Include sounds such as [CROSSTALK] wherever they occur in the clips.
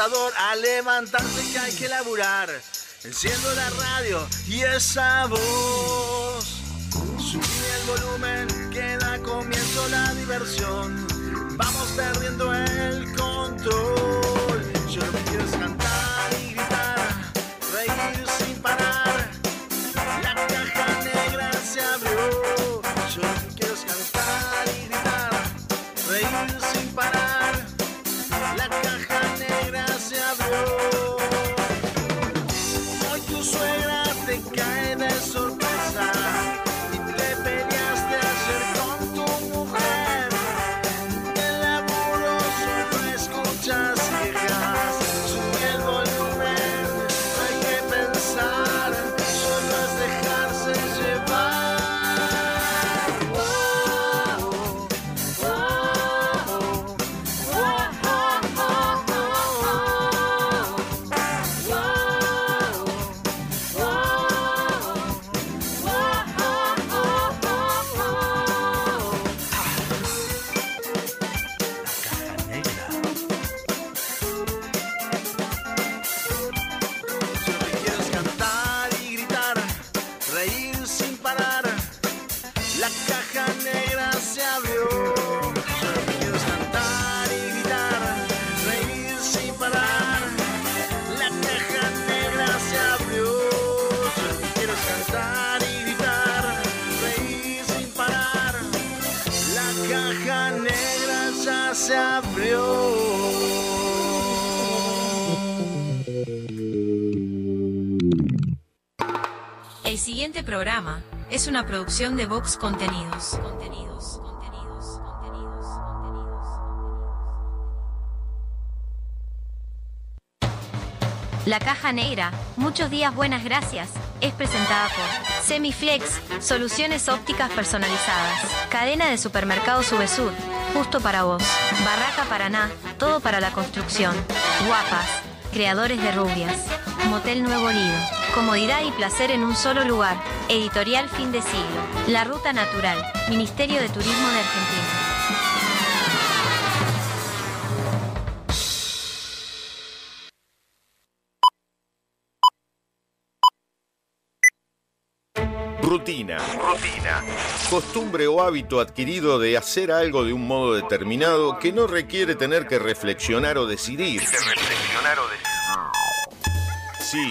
despertador a levantarse que hay que laburar. Enciendo la radio y esa voz. Subí el volumen que da comienzo la diversión. Vamos perdiendo el control. Programa es una producción de Vox Contenidos. Contenidos. La Caja Negra, muchos días buenas gracias, es presentada por Semiflex, soluciones ópticas personalizadas, cadena de supermercados Subesur, justo para vos, Barraca Paraná, todo para la construcción, Guapas, creadores de rubias, Motel Nuevo Lido, comodidad y placer en un solo lugar, editorial fin de siglo, La Ruta Natural, Ministerio de Turismo de Argentina. Rutina. Rutina. Costumbre o hábito adquirido de hacer algo de un modo determinado que no requiere tener que reflexionar o decidir. reflexionar o decidir. Sí,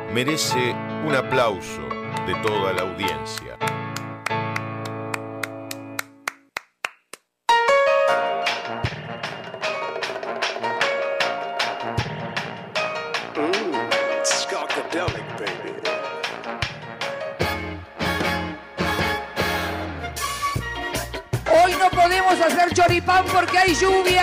merece un aplauso de toda la audiencia. Hoy no podemos hacer choripán porque hay lluvia.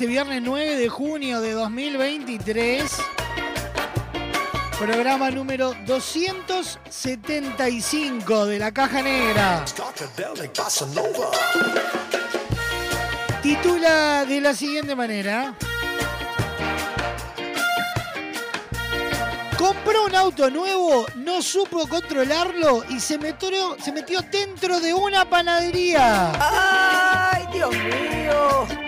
Este viernes 9 de junio de 2023. Programa número 275 de la Caja Negra. Titula de la siguiente manera. Compró un auto nuevo, no supo controlarlo y se metió, se metió dentro de una panadería. ¡Ay, Dios mío!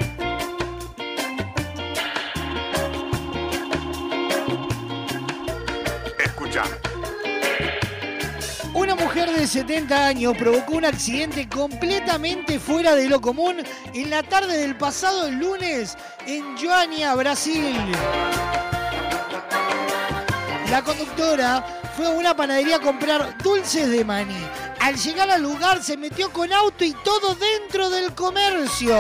De 70 años provocó un accidente completamente fuera de lo común en la tarde del pasado lunes en Joania, Brasil. La conductora fue a una panadería a comprar dulces de maní. Al llegar al lugar se metió con auto y todo dentro del comercio.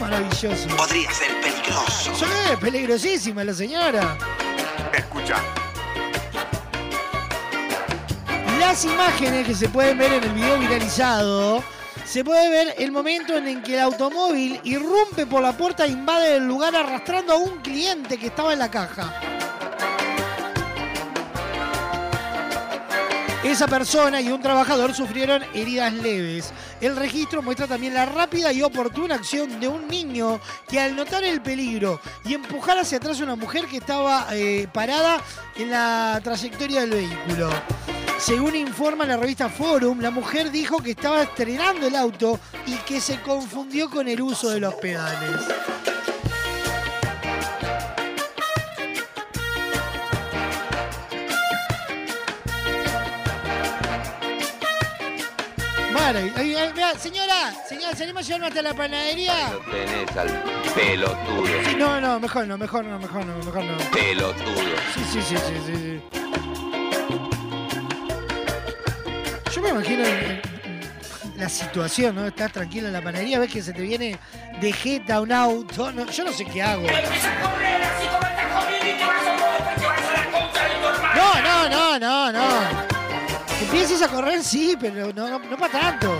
Maravilloso. Podría ser peligroso. Sí, peligrosísima la señora. Escucha. Las imágenes que se pueden ver en el video viralizado, se puede ver el momento en el que el automóvil irrumpe por la puerta e invade el lugar arrastrando a un cliente que estaba en la caja. Esa persona y un trabajador sufrieron heridas leves. El registro muestra también la rápida y oportuna acción de un niño que al notar el peligro y empujar hacia atrás a una mujer que estaba eh, parada en la trayectoria del vehículo. Según informa la revista Forum, la mujer dijo que estaba estrenando el auto y que se confundió con el uso de los pedales. Mara, ay, ay, mirá, señora, señora, ¿salimos a llevarnos hasta la panadería? Lo tenés al pelotudo. Sí, no, no, mejor no, mejor no, mejor no, mejor no. Pelotudo. Sí, sí, sí, sí, sí. sí. Yo me imagino en- en- la situación, ¿no? Estás tranquilo en la panadería, ves que se te viene de jeta un auto. no, yo no sé qué hago. No, no, no, no, no. Empieces a correr, sí, pero no, no, no para tanto.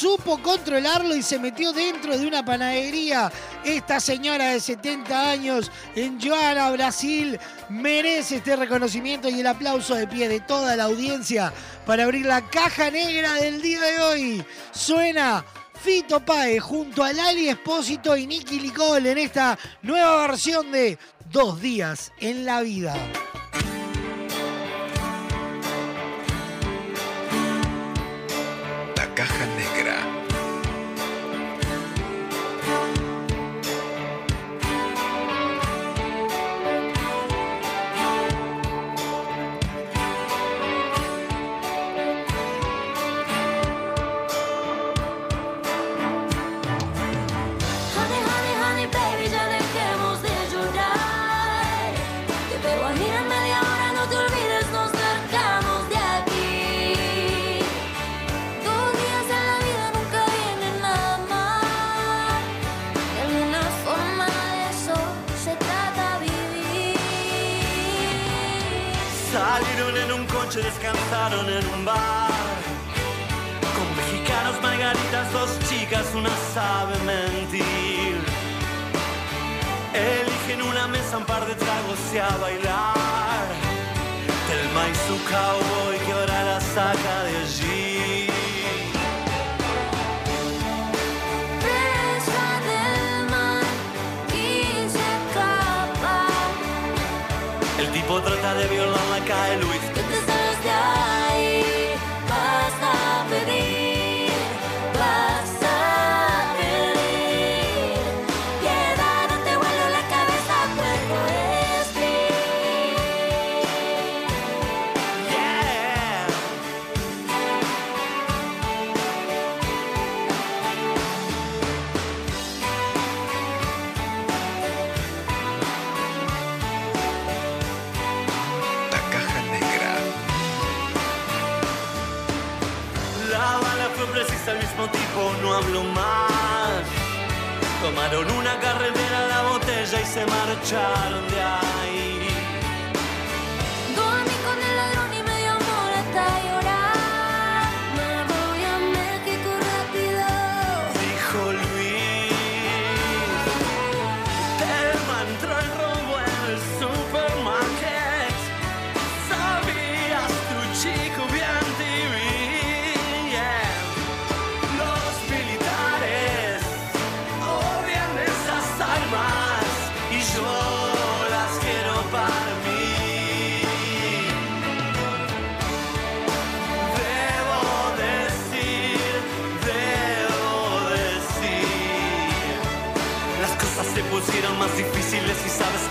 Supo controlarlo y se metió dentro de una panadería. Esta señora de 70 años en Joana, Brasil, merece este reconocimiento y el aplauso de pie de toda la audiencia para abrir la caja negra del día de hoy. Suena Fito Pae junto a Lali Espósito y Nicky Nicole en esta nueva versión de Dos días en la vida. Salieron descansaron en un bar. Con mexicanos, margaritas, dos chicas, una sabe mentir. Eligen una mesa, un par de tragos y a bailar. Telma y su cowboy que ahora la saca de allí. El tipo trata de violarla, cae Luis. Se marcharon de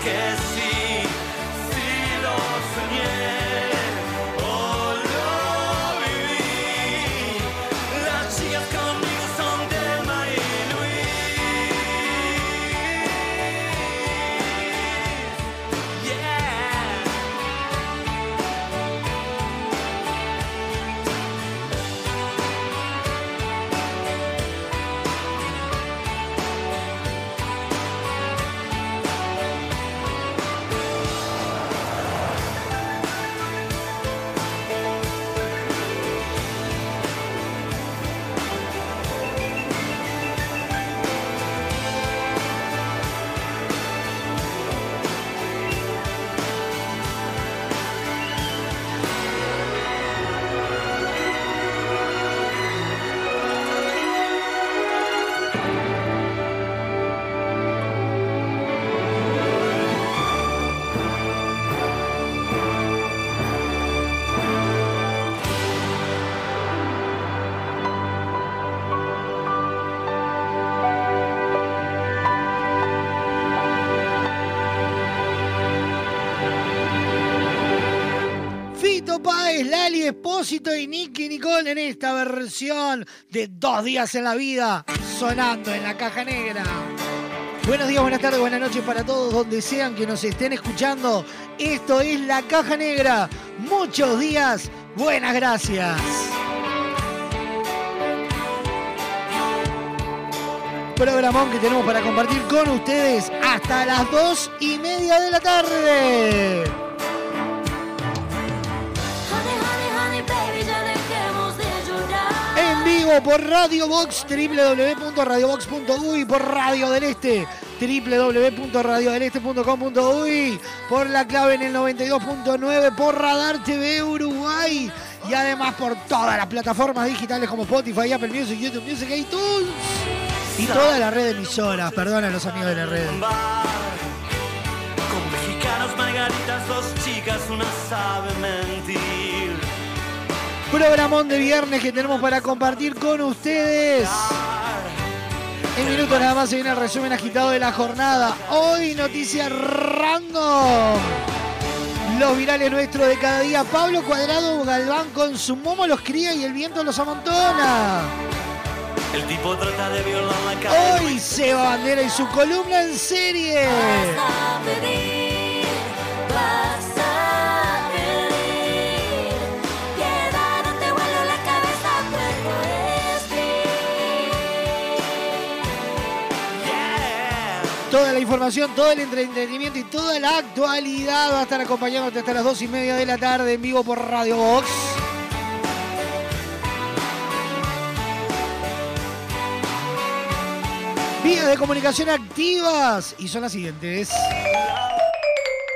sí Espósito y Nicky Nicole en esta versión de Dos Días en la Vida, sonando en la caja negra. Buenos días, buenas tardes, buenas noches para todos, donde sean que nos estén escuchando. Esto es la caja negra. Muchos días, buenas gracias. Programón que tenemos para compartir con ustedes hasta las dos y media de la tarde. Por Radio Box, www.radiobox.uy, por Radio del Este, www.radiodeleste.com.uy, por la clave en el 92.9, por Radar TV Uruguay y además por todas las plataformas digitales como Spotify, Apple Music, YouTube Music, iTunes y toda la red de emisoras. Perdón a los amigos de la red. Con mexicanos, margaritas, dos chicas, una sabe mentir. Programón de viernes que tenemos para compartir con ustedes. En minutos nada más se viene el resumen agitado de la jornada. Hoy noticias random. Los virales nuestros de cada día. Pablo Cuadrado Galván con su momo los cría y el viento los amontona. El tipo trata de violar la cara. Hoy Seba Bandera y su columna en serie. Vas a pedir, vas a Toda la información, todo el entretenimiento y toda la actualidad va a estar acompañándote hasta las dos y media de la tarde en vivo por Radio Box. Vías de comunicación activas y son las siguientes.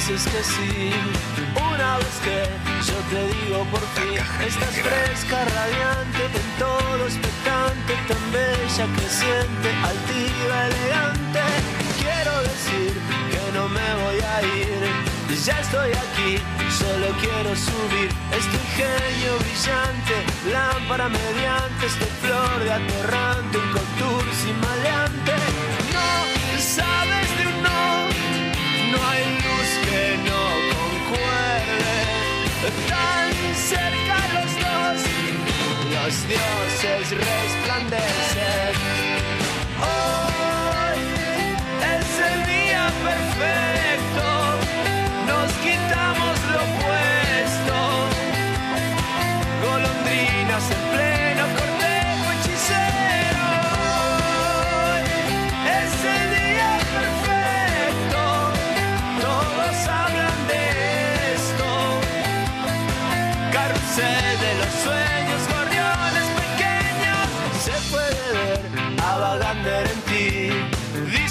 Dices que sí, una vez que yo te digo por fin, estás fresca, radiante, en todo expectante, tan bella, creciente, altiva, elegante. Quiero decir que no me voy a ir, ya estoy aquí, solo quiero subir. Este genio brillante, lámpara mediante, este flor de atorrante, un contour sin maleante. No sabes de un no, no hay no concuerde. Tan cerca los dos, los dioses resplandecen.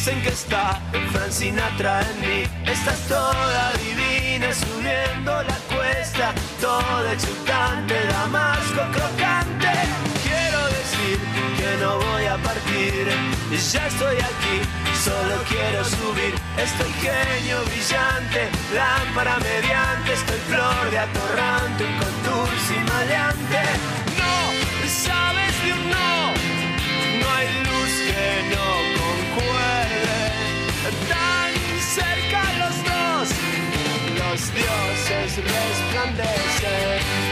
Dicen que está Frank Sinatra en mí. Estás toda divina subiendo la cuesta, toda exultante, damasco crocante. Quiero decir que no voy a partir, ya estoy aquí, solo quiero subir. Estoy genio brillante, lámpara mediante, estoy flor de atorrante, un contour sin maleante. No, sabes de un no, no hay luz que no concuerde. Tan cerca los dos, los dioses resplandecen.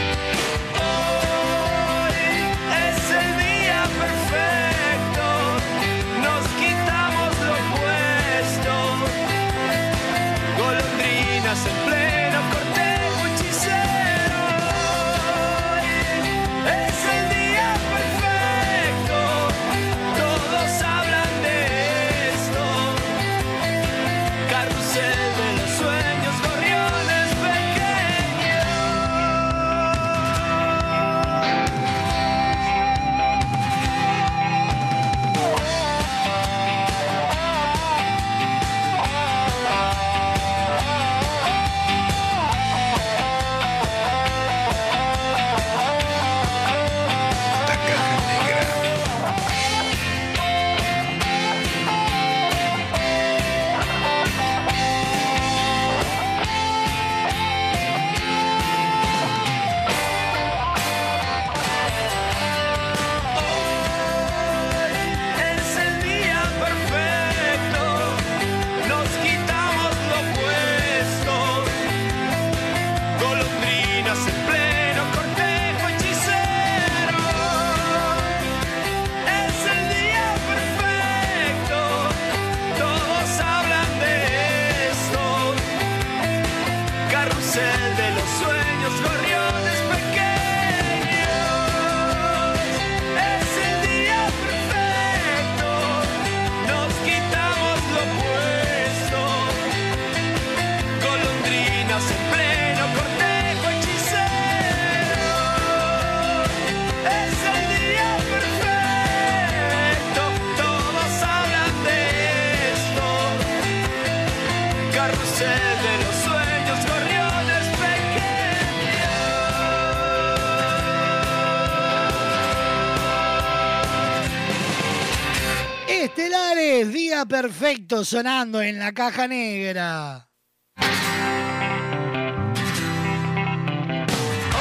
Perfecto sonando en la caja negra.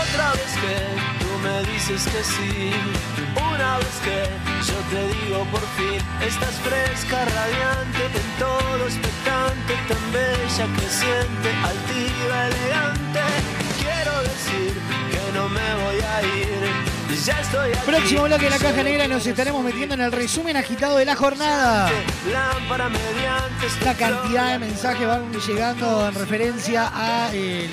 Otra vez que tú me dices que sí. Una vez que yo te digo por fin, estás fresca, radiante, en todo expectante, tan bella, creciente, altiva, elegante. Quiero decir que no me voy a ir. Próximo bloque de la caja negra nos estaremos metiendo en el resumen agitado de la jornada. La cantidad de mensajes van llegando en referencia a el,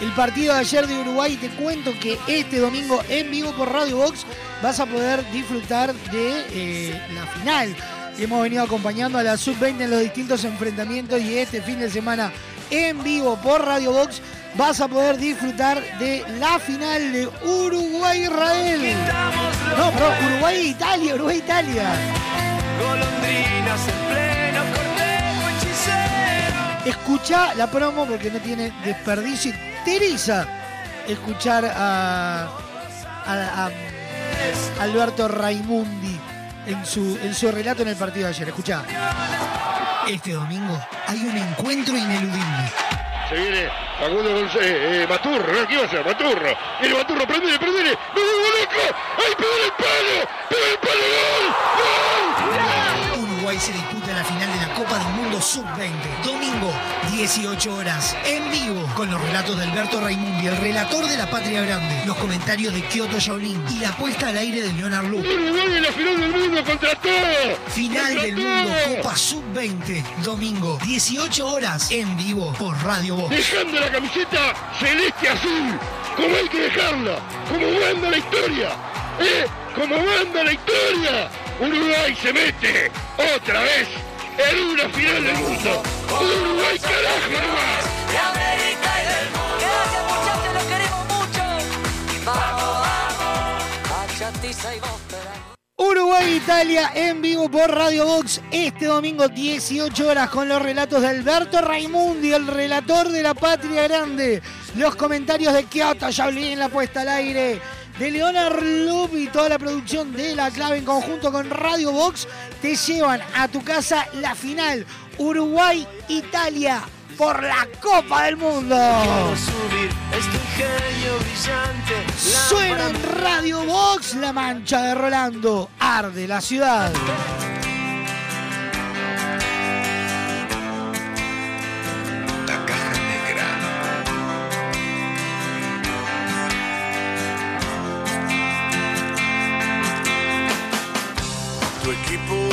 el partido de ayer de Uruguay. Te cuento que este domingo en vivo por Radio Box vas a poder disfrutar de eh, la final. Hemos venido acompañando a la Sub-20 en los distintos enfrentamientos y este fin de semana en vivo por Radio Box vas a poder disfrutar de la final de Uruguay-Israel. No, perdón, Uruguay-Italia, Uruguay-Italia. Escucha la promo porque no tiene desperdicio y teriza escuchar a, a- a Alberto Raimundi en su, en su relato en el partido de ayer. Escucha. Este domingo hay un encuentro ineludible. Se viene Facundo González, eh, Maturro. ¿Qué iba a? Maturro. Viene Maturro, prendele, prendele. ¡Me vuelvo pegó el palo! ¡Pegó el palo! ¡Gol! ¡Gol! Uruguay se disputa Mundo Sub-20. Domingo, 18 horas, en vivo, con los relatos de Alberto Raimundi, el relator de la Patria Grande, los comentarios de Kyoto Shaolin y la puesta al aire de Leonard Lu. Uruguay en la final del mundo contra todo. Final del. Mundo Copa Sub-20. Domingo, 18 horas, en vivo, por Radio Voz. Dejando la camiseta celeste azul, como hay que dejarla, como manda la historia, ¿eh? Como manda la historia. Uruguay se mete otra vez en una final del mundo. Uruguay carajo nomás. De América y del mundo. Gracias muchachos, los queremos mucho. Vamos, vamos. Y vos, Uruguay-Italia en vivo por Radio Box este domingo 18 horas con los relatos de Alberto Raimundi, el relator de la Patria Grande, los comentarios de Kyoto Shaolin, la puesta al aire de Leonard Loop y toda la producción de La Clave en conjunto con Radio Box te llevan a tu casa la final Uruguay-Italia por la Copa del Mundo. Subir este. Suena en Radio Box la mancha de Rolando, arde la ciudad. Tu equipo volvió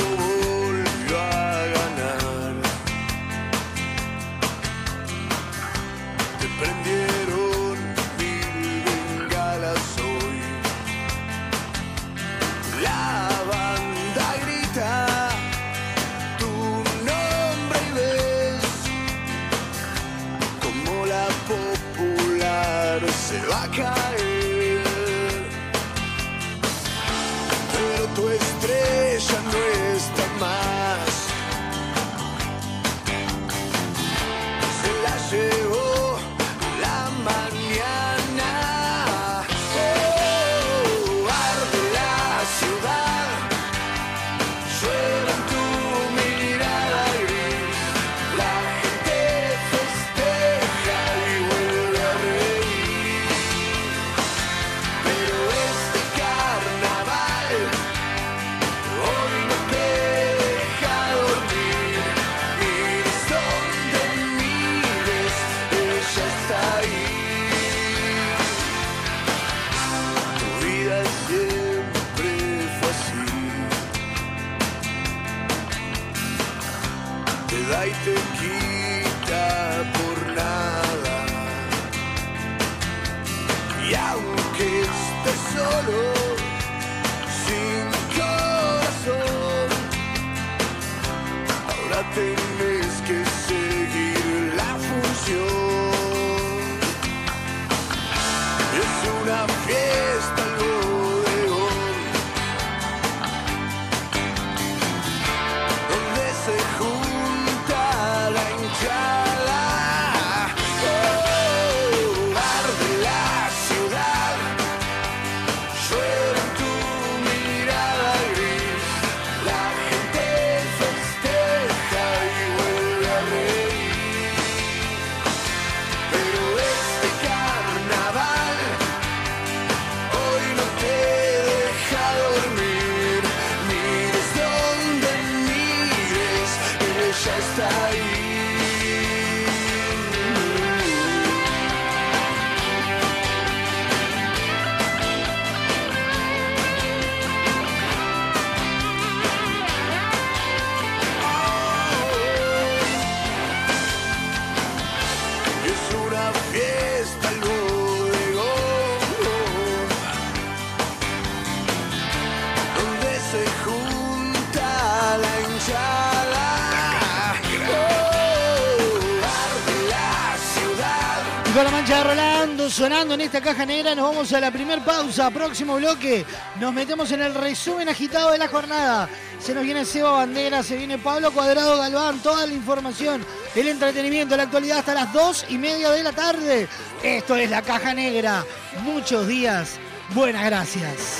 sonando en esta caja negra, nos vamos a la primer pausa. Próximo bloque, nos metemos en el resumen agitado de la jornada. Se nos viene Seba Bandera, se viene Pablo Cuadrado Galván, toda la información, el entretenimiento, la actualidad hasta las dos y media de la tarde. Esto es la caja negra. Muchos días. Buenas gracias.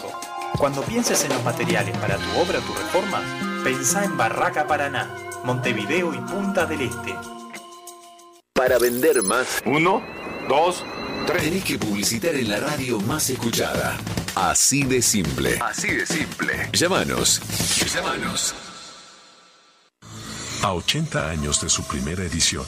Cuando pienses en los materiales para tu obra o tu reforma, pensá en Barraca Paraná, Montevideo y Punta del Este. Para vender más. Uno, dos, tres. Tenés que publicitar en la radio más escuchada. Así de simple. Así de simple. Llámanos. Llámanos. A 80 años de su primera edición,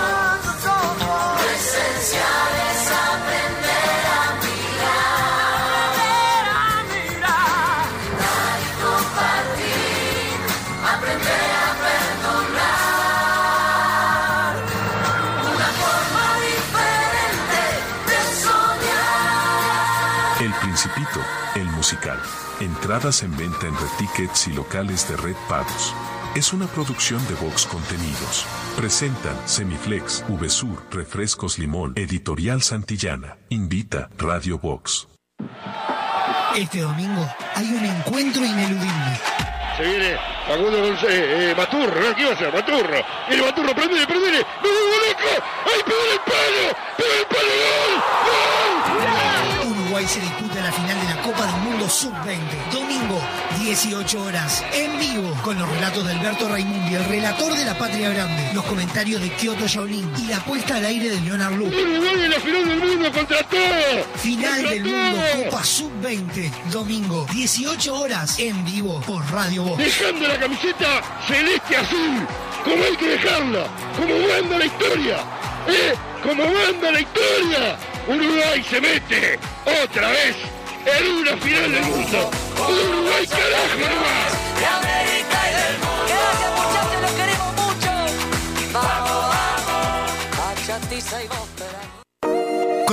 El musical. Entradas en venta en Red Tickets y locales de Red Pagos. Es una producción de Vox Contenidos. Presentan Semiflex, VSUR, Refrescos Limón, Editorial Santillana. Invita Radio Vox. Este domingo hay un encuentro ineludible. Se viene Facundo González, eh, Maturro, ¿no? ¿Qué va a hacer? Maturro. Viene Maturro, prendele, prendele. ¡Me vuelvo loco! ¡Ay, pegó el palo! ¡Pegó el palo! ¡Gol! ¡Gol! Uruguay se disputa Sub-20. Domingo, 18 horas, en vivo, con los relatos de Alberto Raimundi, el relator de la Patria Grande, los comentarios de Kyoto Shaolin y la puesta al aire de Leonard Lu. Uruguay en la final del mundo contra todo. Final del. Mundo Copa Sub-20. Domingo, 18 horas, en vivo, por Radio Voz. Dejando la camiseta celeste azul, como hay que dejarla, como manda la historia, ¿eh? Como manda la historia. Uruguay se mete otra vez en una final del mundo. Uruguay carajo nomás. de América y del mundo. Gracias muchachos, los queremos mucho. Vamos, vamos, y Góspera.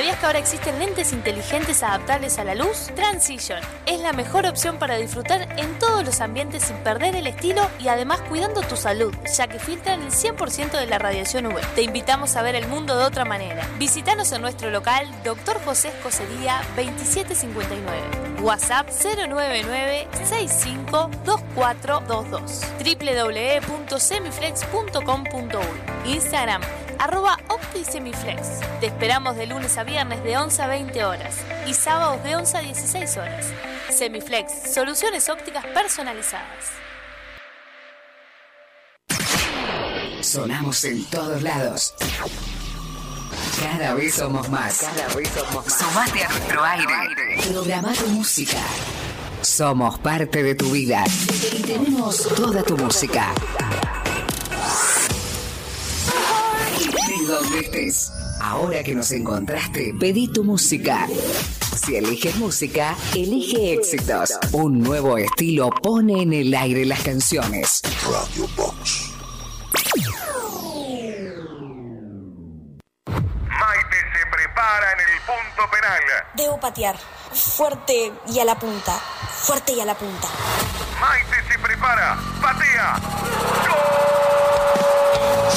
¿Sabías que ahora existen lentes inteligentes adaptables a la luz? Transition es la mejor opción para disfrutar en todos los ambientes sin perder el estilo y además cuidando tu salud, ya que filtran el 100% de la radiación UV. Te invitamos a ver el mundo de otra manera. Visítanos en nuestro local Dr. José Escocería 2759. WhatsApp 099 652422 www.semiflex.com.uy Instagram arroba OptiSemiflex. Te esperamos de lunes a viernes de 11 a 20 horas y sábados de 11 a 16 horas. Semiflex, soluciones ópticas personalizadas. Sonamos en todos lados. Cada vez somos más. Cada vez somos más. Sumate a nuestro aire. Programa tu música. Somos parte de tu vida y tenemos toda tu música. Donde estés. Ahora que nos encontraste, pedí tu música. Si eliges música, elige éxitos. Un nuevo estilo pone en el aire las canciones. Radio Box. Maite se prepara en el punto penal. Debo patear. Fuerte y a la punta. Fuerte y a la punta. Maite se prepara. Patea.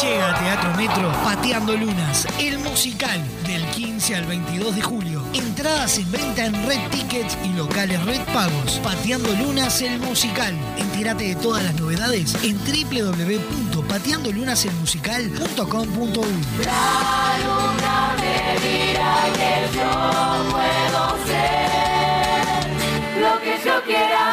Llega a Teatro Metro Pateando Lunas, el musical del 15 al 22 de julio. Entradas en venta en Red Tickets y locales Red Pagos. Pateando Lunas, el musical. Entérate de todas las novedades en www.pateandolunaselmusical.com.uy. La luna me dirá que yo puedo ser lo que yo quiera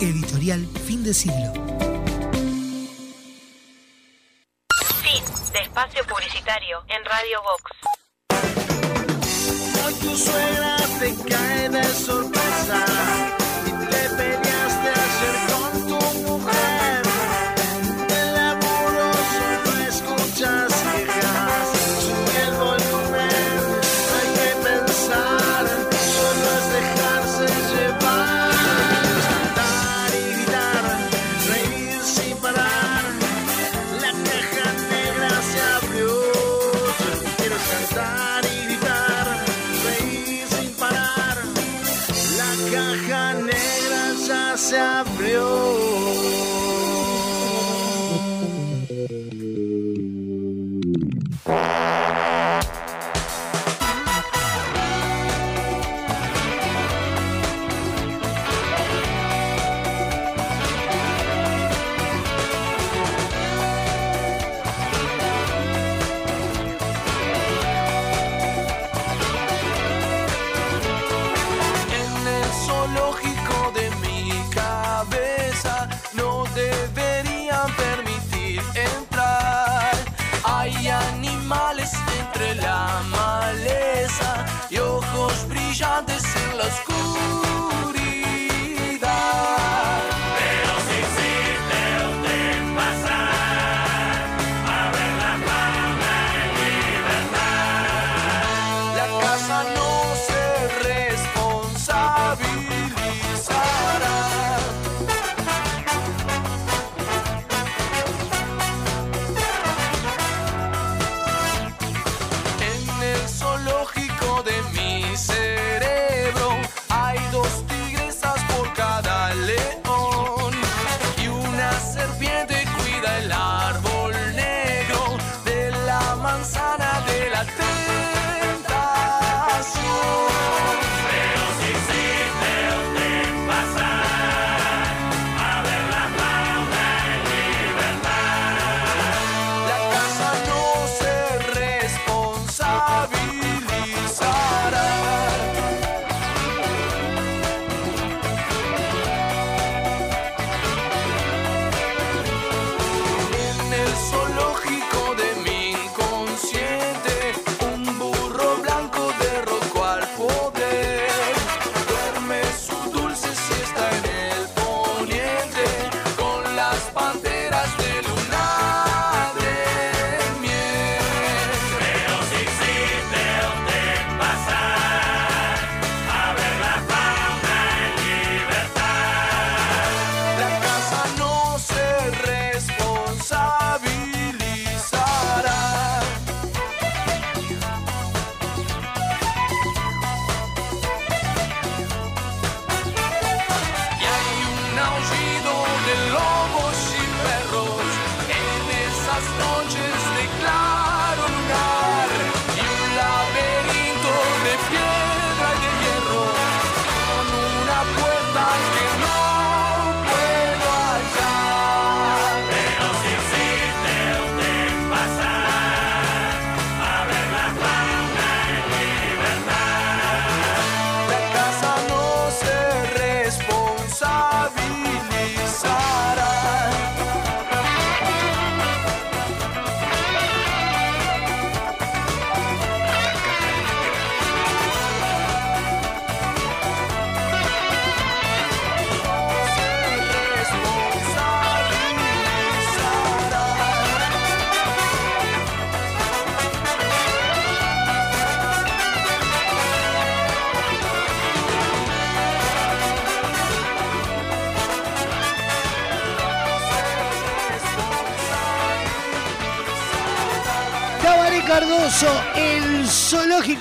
Editorial Fin de Siglo. Fin de espacio publicitario en Radio Vox. Hoy tu suegra te cae de sorpresa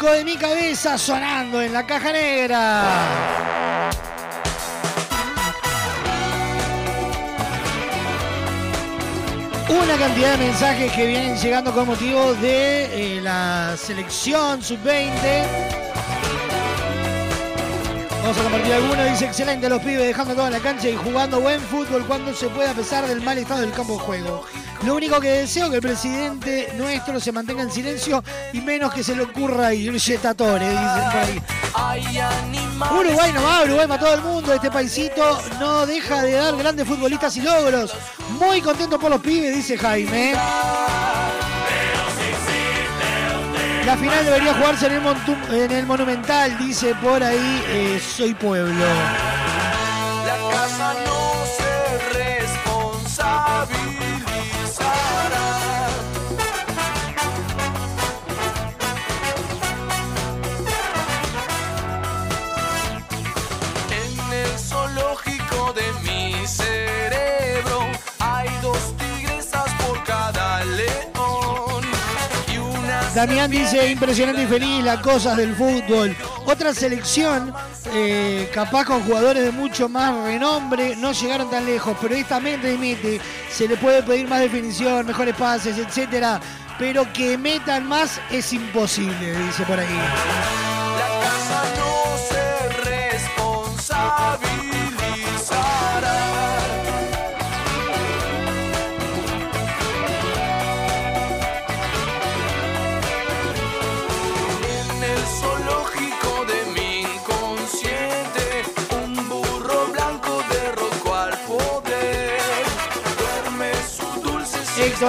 de mi cabeza sonando en la caja negra. Una cantidad de mensajes que vienen llegando con motivo de eh, la selección sub-20. Vamos a compartir algunos. Dice excelente los pibes dejando toda la cancha y jugando buen fútbol cuando se puede a pesar del mal estado del campo de juego. Lo único que deseo que el presidente nuestro se mantenga en silencio y menos que se le ocurra irse tatore, dicen por ahí. Uruguay no va, Uruguay todo el mundo. Este paisito no deja de dar grandes futbolistas y logros. Muy contento por los pibes, dice Jaime. La final debería jugarse en el, Montu- en el Monumental, dice por ahí eh, Soy Pueblo. Damián dice impresionante y feliz las cosas del fútbol. Otra selección, eh, capaz con jugadores de mucho más renombre, no llegaron tan lejos, pero esta mente admite, se le puede pedir más definición, mejores pases, etcétera, pero que metan más es imposible, dice por ahí.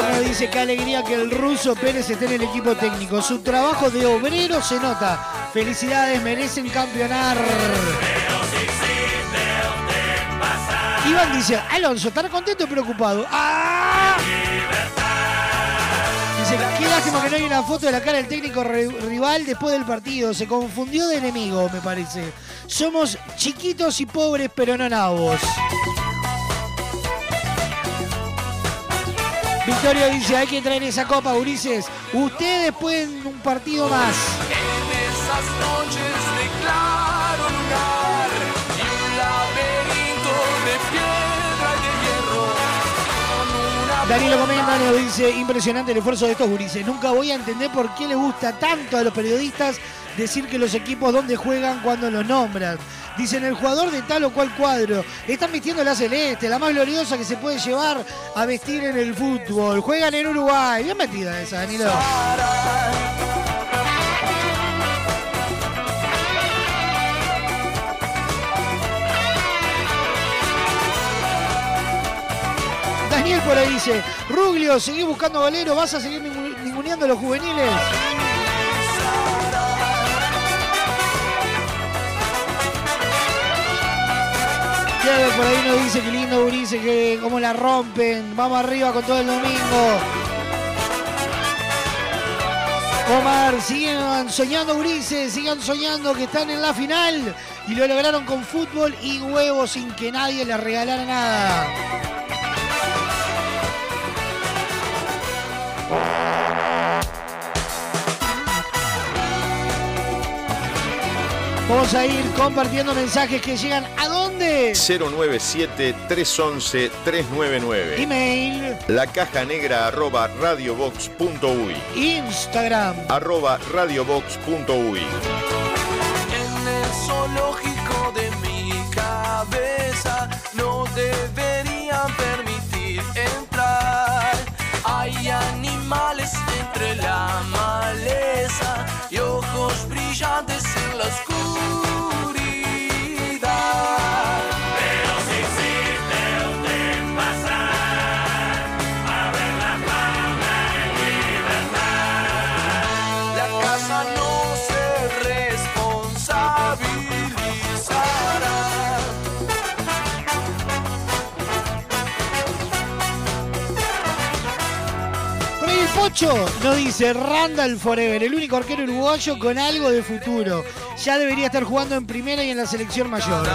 Nos dice qué alegría que el ruso Pérez esté en el equipo técnico. Su trabajo de obrero se nota. Felicidades, merecen campeonar. Iván dice, Alonso, ¿estar contento o preocupado? ¡Ah! Dice, qué lástima que no hay una foto de la cara del técnico rival después del partido. Se confundió de enemigo, me parece. Somos chiquitos y pobres, pero no nabos. Victorio dice, hay que traer esa copa, Ulises. Ustedes pueden un partido más. En esas noches de claro lunar y un laberinto de piedra y de hierro Danilo Comenda nos dice, impresionante el esfuerzo de estos gurises. Nunca voy a entender por qué les gusta tanto a los periodistas decir que los equipos donde juegan cuando los nombran. Dicen el jugador de tal o cual cuadro. Están vistiendo la celeste, la más gloriosa que se puede llevar a vestir en el fútbol. Juegan en Uruguay. Bien metida esa, Danilo. Daniel por ahí dice, Ruglio, seguí buscando golero, vas a seguir ningu- ninguneando a los juveniles. Por ahí nos dice que lindo Urice, que cómo la rompen. Vamos arriba con todo el domingo. Omar, sigan soñando Urice, sigan soñando que están en la final. Y lo lograron con fútbol y huevos sin que nadie les regalara nada. Vamos a ir compartiendo mensajes que llegan a dónde. 097-311-399. Email, La caja negra arroba radiobox.uy. Instagram. Arroba radiobox.uy. Pocho nos dice Randall Forever, el único arquero uruguayo con algo de futuro. Ya debería estar jugando en primera y en la selección mayor.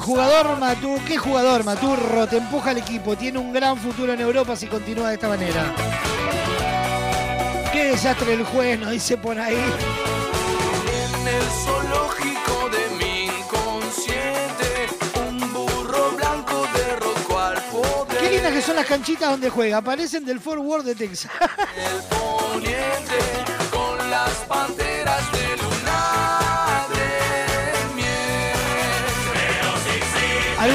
El jugador Matú, ¿qué jugador Maturro? Te empuja al equipo, tiene un gran futuro en Europa si continúa de esta manera. Qué desastre el juez, nos dice por ahí. En el zoológico de mi inconsciente, un burro blanco derrocó al poder. Qué lindas que son las canchitas donde juega, aparecen del Fort Worth de Texas. El poniente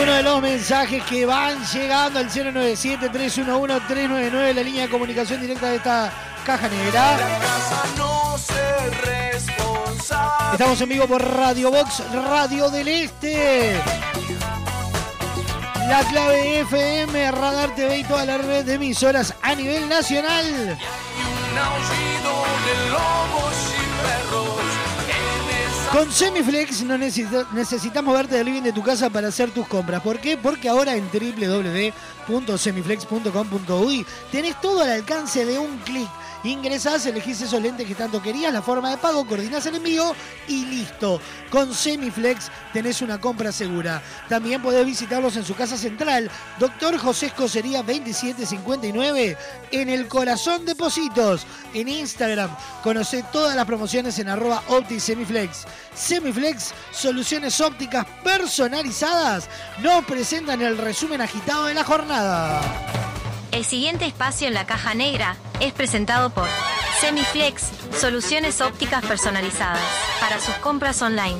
Algunos de los mensajes que van llegando al 097-311-399, la línea de comunicación directa de esta caja negra. Estamos en vivo por Radio Box, Radio del Este. La clave FM, Radar TV y toda la red de emisoras a nivel nacional. Un aullido de lobos Con Semiflex no necesita- necesitamos verte del living de tu casa para hacer tus compras. ¿Por qué? Porque ahora en www.semiflex.com.uy tenés todo al alcance de un clic. Ingresás, elegís esos lentes que tanto querías, la forma de pago, coordinás el envío y listo. Con Semiflex tenés una compra segura. También podés visitarlos en su casa central, Doctor José Escocería 2759, en el corazón de Positos. En Instagram, conocé todas las promociones en arroba OptiSemiflex. Semiflex, soluciones ópticas personalizadas, nos presentan el resumen agitado de la jornada. El siguiente espacio en la caja negra es presentado por Semiflex, soluciones ópticas personalizadas para sus compras online.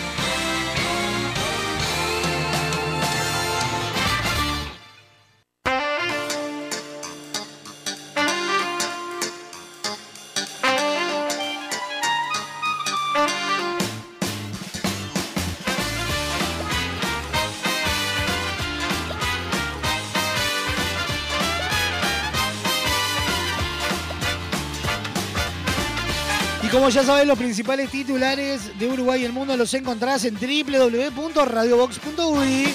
Ya sabés, los principales titulares de Uruguay y el mundo los encontrás en www.radiobox.uy.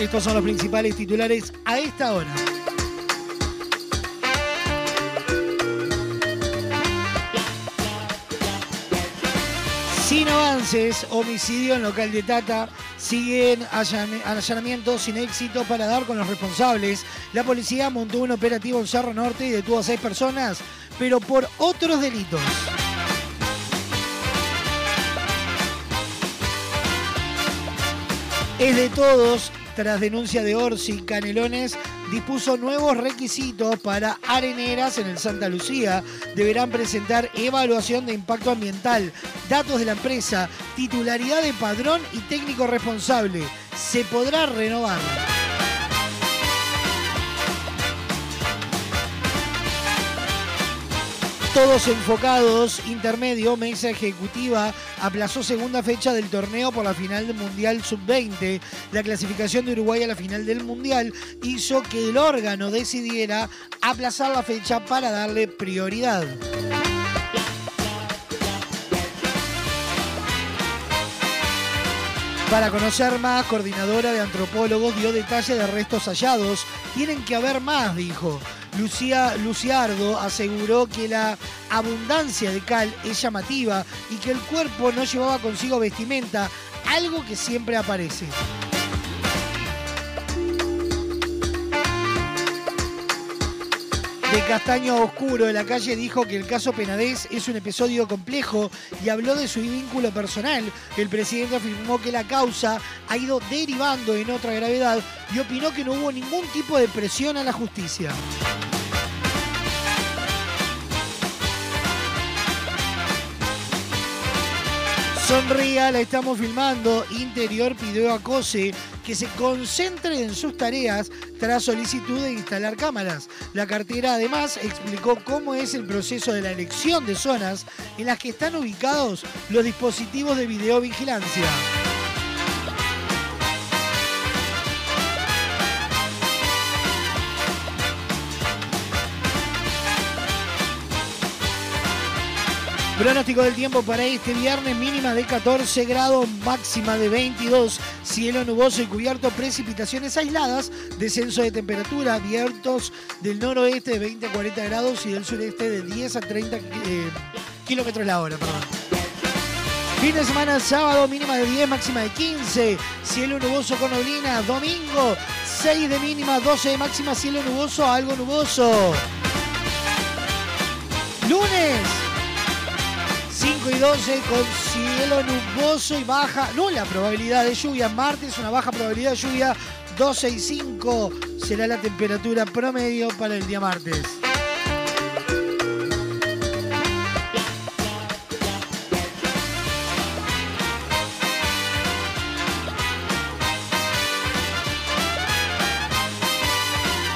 Estos son los principales titulares a esta hora. Sin avances, homicidio en local de Tata, siguen allan- allanamientos sin éxito para dar con los responsables. La policía montó un operativo en Cerro Norte y detuvo a seis personas, pero por otros delitos. Es de todos, tras denuncia de Orsi, Canelones dispuso nuevos requisitos para areneras en el Santa Lucía. Deberán presentar evaluación de impacto ambiental, datos de la empresa, titularidad de padrón y técnico responsable. Se podrá renovar. Todos enfocados, intermedio, mesa ejecutiva, aplazó segunda fecha del torneo por la final del Mundial Sub-20. La clasificación de Uruguay a la final del Mundial hizo que el órgano decidiera aplazar la fecha para darle prioridad. Para conocer más, coordinadora de antropólogos dio detalle de restos hallados. Tienen que haber más, dijo. Lucía Luciardo aseguró que la abundancia de cal es llamativa y que el cuerpo no llevaba consigo vestimenta, algo que siempre aparece. De Castaño Oscuro de la calle dijo que el caso Penadez es un episodio complejo y habló de su vínculo personal. El presidente afirmó que la causa ha ido derivando en otra gravedad y opinó que no hubo ningún tipo de presión a la justicia. Sonría, la estamos filmando. Interior pidió a COSE que se concentre en sus tareas tras solicitud de instalar cámaras. La cartera además explicó cómo es el proceso de la elección de zonas en las que están ubicados los dispositivos de videovigilancia. Pronóstico del tiempo para este viernes, mínima de 14 grados, máxima de 22, cielo nuboso y cubierto, precipitaciones aisladas, descenso de temperatura, vientos del noroeste de 20 a 40 grados y del sureste de 10 a 30 eh, kilómetros la hora. Perdón. Fin de semana, sábado, mínima de 10, máxima de 15, cielo nuboso con neblina, domingo, 6 de mínima, 12 de máxima, cielo nuboso, algo nuboso. Lunes, 5 y 12 con cielo nuboso y baja, nula probabilidad de lluvia. Martes, una baja probabilidad de lluvia. 12 y 5 será la temperatura promedio para el día martes.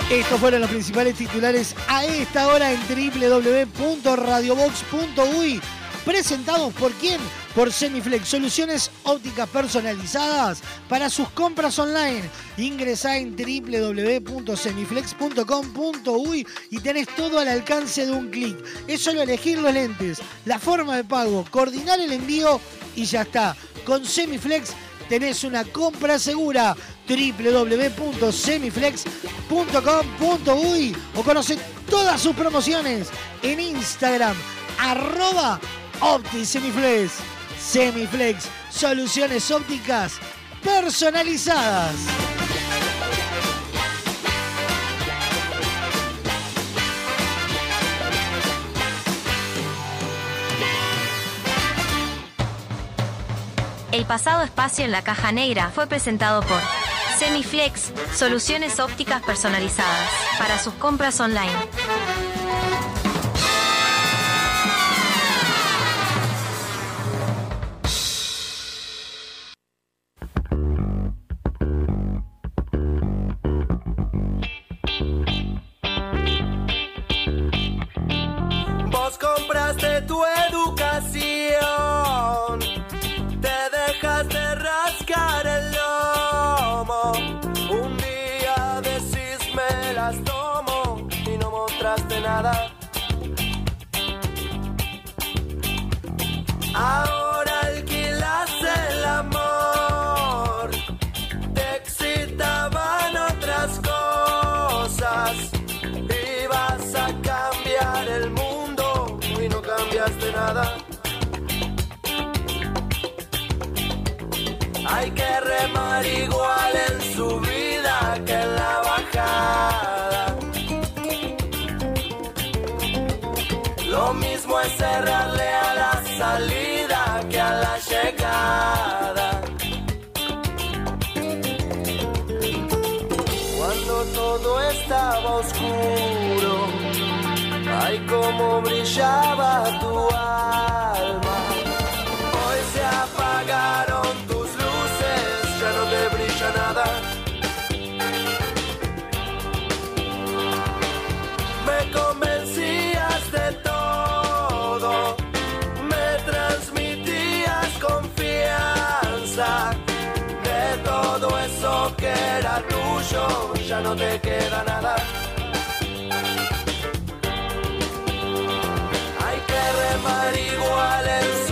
Estos fueron los principales titulares a esta hora en www.radiobox.uy. Presentados por quién? Por Semiflex, soluciones ópticas personalizadas para sus compras online. Ingresá en www.semiflex.com.uy y tenés todo al alcance de un clic. Es solo elegir los lentes, la forma de pago, coordinar el envío y ya está. Con Semiflex tenés una compra segura www.semiflex.com.uy o conoce todas sus promociones en Instagram arroba OptiSemiflex. Semiflex, soluciones ópticas personalizadas. El pasado espacio en la caja negra fue presentado por Semiflex, soluciones ópticas personalizadas para sus compras online. Estaba oscuro, ay cómo brillaba tu alma. Hoy se apagaron tus luces, ya no te brilla nada. Me convencías de todo ya no te queda nada. Hay que remar igual en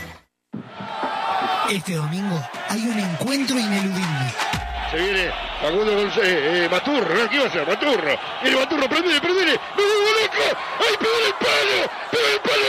Este domingo hay un encuentro ineludible. Se viene Facundo González, eh, Maturro, ¿no? ¿Qué va a hacer? Maturro. Viene Maturro, prendele, prendele. ¡Me vuelvo loco! ¡Ay, pegó el palo! ¡Pegó el palo!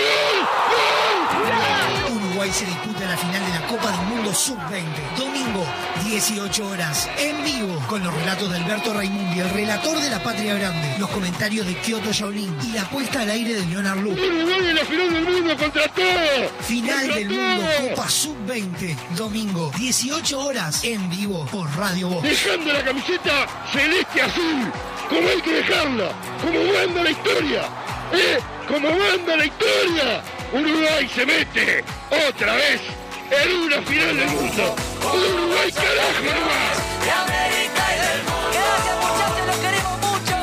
¡Gol! ¡Gol! Uruguay se disputa la final de la Copa del Mundo Sub-20. Domingo, 18 horas, en vivo, con los relatos de Alberto Raimundi, el relator de la Patria Grande, los comentarios de Kyoto Shaolin y la puesta al aire de Leonard Lu. Uruguay en la final del mundo contra todo. Final del Mundo. Copa Sub-20. Domingo, 18 horas, en vivo, por Radio Voz. Dejando la camiseta celeste azul, como hay que dejarla, como manda la historia, ¿eh? Como manda la historia. Uruguay se mete otra vez en una final del mundo. Uruguay carajo nomás. de América y del mundo. Gracias muchachos, los queremos mucho.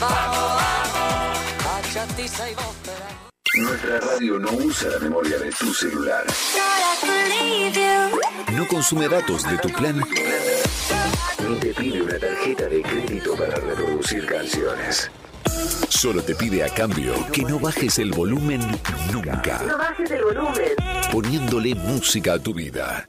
Vamos, vamos, bachatiza y vos Nuestra radio no usa la memoria de tu celular. No consume datos de tu plan. Ni te pide una tarjeta de crédito para reproducir canciones. Solo te pide a cambio que no bajes el volumen nunca, bajes el volumen. poniéndole música a tu vida.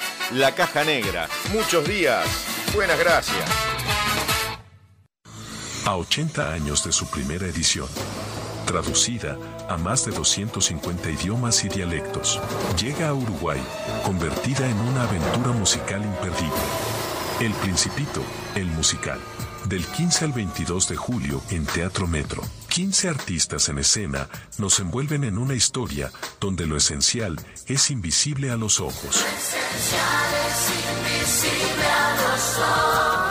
La Caja Negra. Muchos días. Buenas gracias. A 80 años de su primera edición, traducida a más de 250 idiomas y dialectos, llega a Uruguay, convertida en una aventura musical imperdible. El Principito, el musical. Del 15 al 22 de julio en Teatro Metro. 15 artistas en escena nos envuelven en una historia donde lo esencial es invisible a los ojos. Esencial es invisible a los ojos.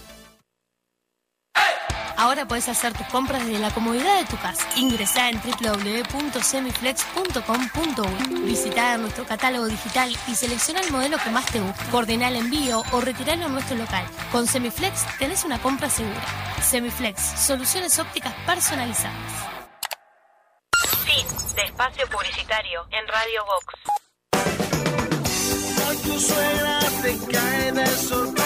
Ahora puedes hacer tus compras desde la comodidad de tu casa. Ingresá en www.semiflex.com.uy. Visita nuestro catálogo digital y selecciona el modelo que más te guste. Coordina el envío o retiralo a nuestro local. Con Semiflex tenés una compra segura. Semiflex, soluciones ópticas personalizadas. Fin de espacio publicitario en Radio Vox. Hoy tu suegra te cae de sorpresa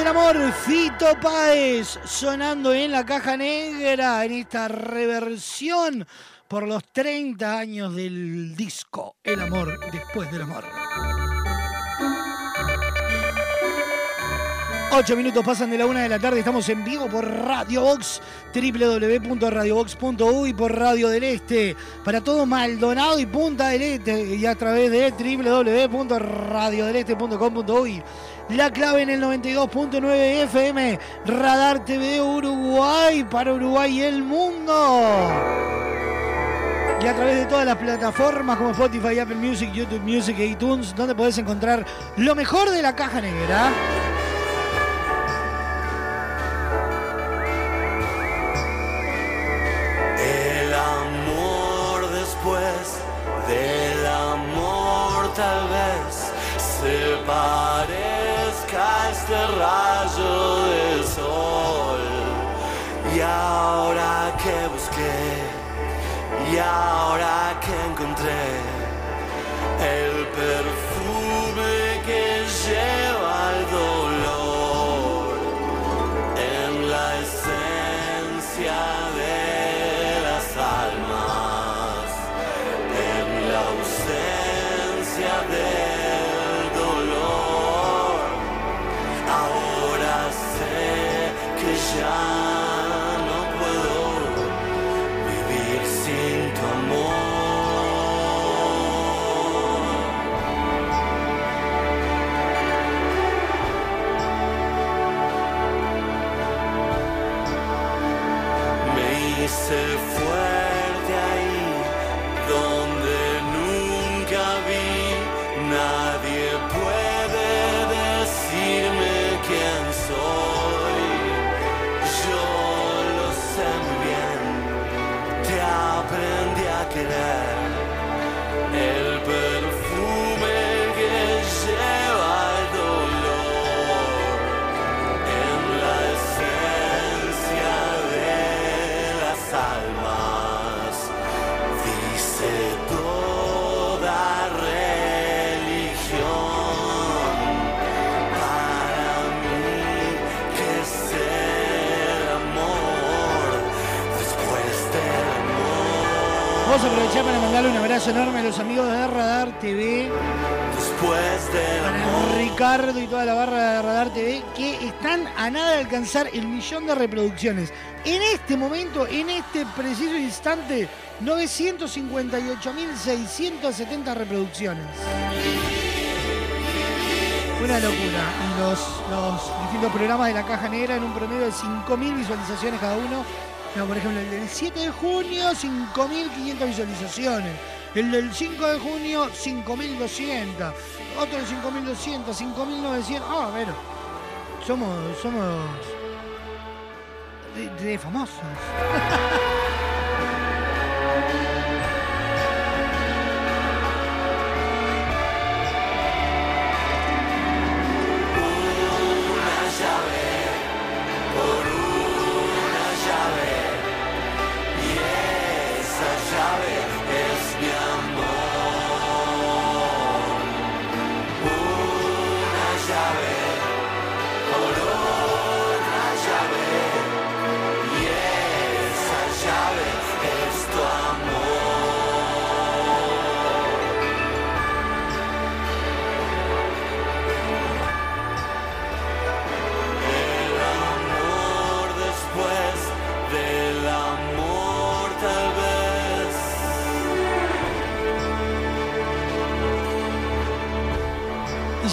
del amor, Fito Páez, sonando en la caja negra en esta reversión por los 30 años del disco El amor después del amor. Ocho minutos pasan de la una de la tarde, estamos en vivo por Radio Box, www.radiobox.uy por Radio del Este, para todo Maldonado y Punta del Este, y a través de www.radiodeleste.com.uy. La clave en el 92.9 FM, Radar TV Uruguay, para Uruguay y el mundo. Y a través de todas las plataformas como Spotify, Apple Music, YouTube Music e iTunes, donde podés encontrar lo mejor de la caja negra. Abrazo enorme a los amigos de Radar TV. Después de Para Ricardo y toda la barra de Radar TV que están a nada de alcanzar el millón de reproducciones. En este momento, en este preciso instante, 958.670 reproducciones. Una locura. Y los, los distintos programas de la Caja Negra en un promedio de 5.000 visualizaciones cada uno. No, por ejemplo, el del 7 de junio, 5.500 visualizaciones. El del 5 de junio, 5.200. Otro de 5.200, 5.900. Ah, a ver. Somos, somos de famosos. [LAUGHS]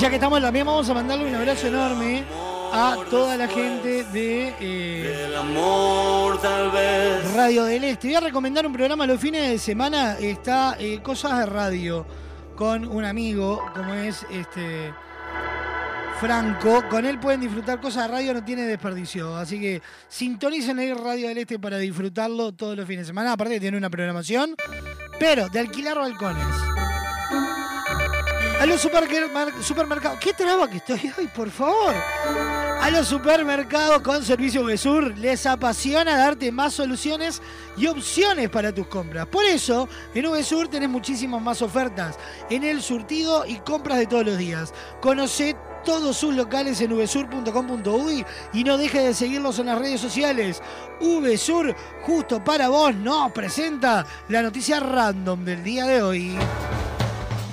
ya que estamos también vamos a mandarle un abrazo enorme a toda la gente de eh, El amor tal vez. Radio del Este. Voy a recomendar un programa los fines de semana. Está eh, Cosas de Radio con un amigo, como es este Franco. Con él pueden disfrutar cosas de radio, no tiene desperdicio. Así que sintonicen el Radio del Este para disfrutarlo todos los fines de semana. Aparte que tiene una programación, pero de alquilar balcones. A los supermer- supermercados. ¿Qué traba que estoy hoy, por favor? A los supermercados con servicio VSUR les apasiona darte más soluciones y opciones para tus compras. Por eso, en VSUR tenés muchísimas más ofertas en el surtido y compras de todos los días. Conoce todos sus locales en vsur.com.uy y no dejes de seguirlos en las redes sociales. VSUR, justo para vos, nos presenta la noticia random del día de hoy.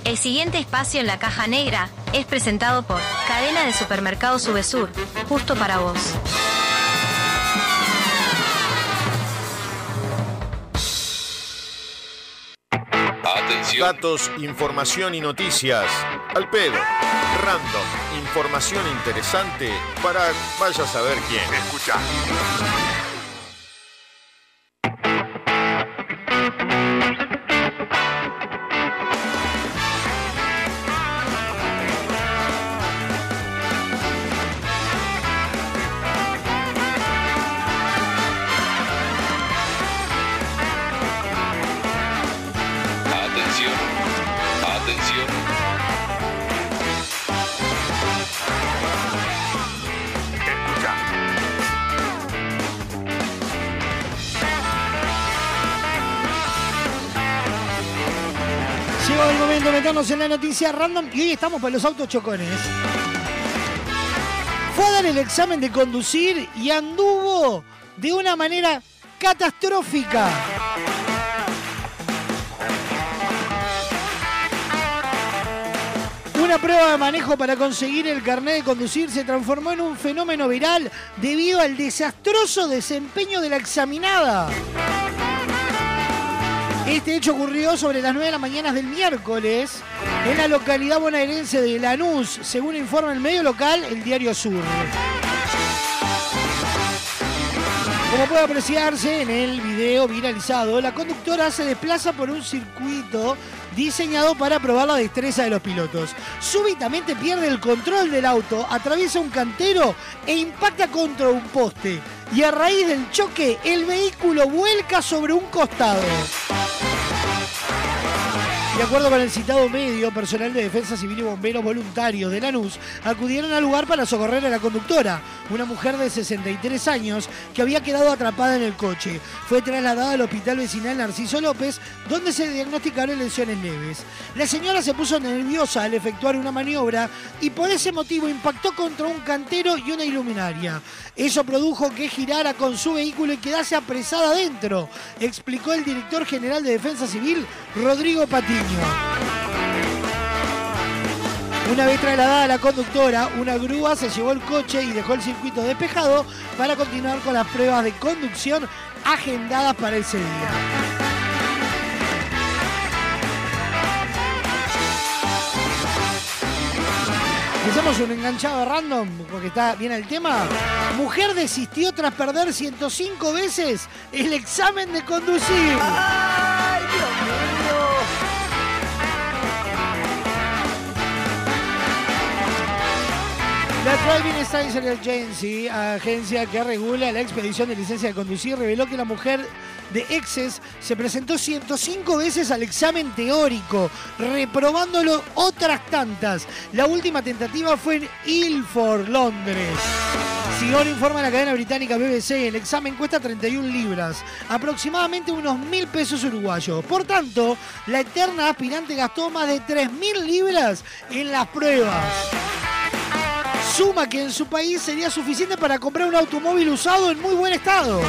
El siguiente espacio en la caja negra es presentado por Cadena de Supermercados Subesur, justo para vos. Datos, información y noticias. Al pedo. Random. Información interesante para vaya a saber quién. Escucha. Meternos en la noticia random y hoy estamos para los autos chocones. Fue a dar el examen de conducir y anduvo de una manera catastrófica. Una prueba de manejo para conseguir el carnet de conducir se transformó en un fenómeno viral debido al desastroso desempeño de la examinada. Este hecho ocurrió sobre las 9 de la mañana del miércoles en la localidad bonaerense de Lanús, según informa el medio local, el Diario Sur. Como puede apreciarse en el video viralizado, la conductora se desplaza por un circuito diseñado para probar la destreza de los pilotos. Súbitamente pierde el control del auto, atraviesa un cantero e impacta contra un poste. Y a raíz del choque, el vehículo vuelca sobre un costado. De acuerdo con el citado medio, personal de defensa civil y bomberos voluntarios de Lanús acudieron al lugar para socorrer a la conductora, una mujer de 63 años que había quedado atrapada en el coche. Fue trasladada al hospital vecinal Narciso López, donde se diagnosticaron lesiones leves. La señora se puso nerviosa al efectuar una maniobra y por ese motivo impactó contra un cantero y una iluminaria. Eso produjo que girara con su vehículo y quedase apresada adentro, explicó el director general de Defensa Civil, Rodrigo Patiño. Una vez trasladada la conductora, una grúa se llevó el coche y dejó el circuito despejado para continuar con las pruebas de conducción agendadas para ese día. Hacemos un enganchado random porque está bien el tema. Mujer desistió tras perder 105 veces el examen de conducir. ¡Ay, Dios mío! La Driving Science Agency, agencia que regula la expedición de licencia de conducir, reveló que la mujer de Exes se presentó 105 veces al examen teórico, reprobándolo otras tantas. La última tentativa fue en Ilford, Londres. Sigón informa la cadena británica BBC, el examen cuesta 31 libras, aproximadamente unos mil pesos uruguayos. Por tanto, la eterna aspirante gastó más de 3.000 libras en las pruebas. Suma que en su país sería suficiente para comprar un automóvil usado en muy buen estado.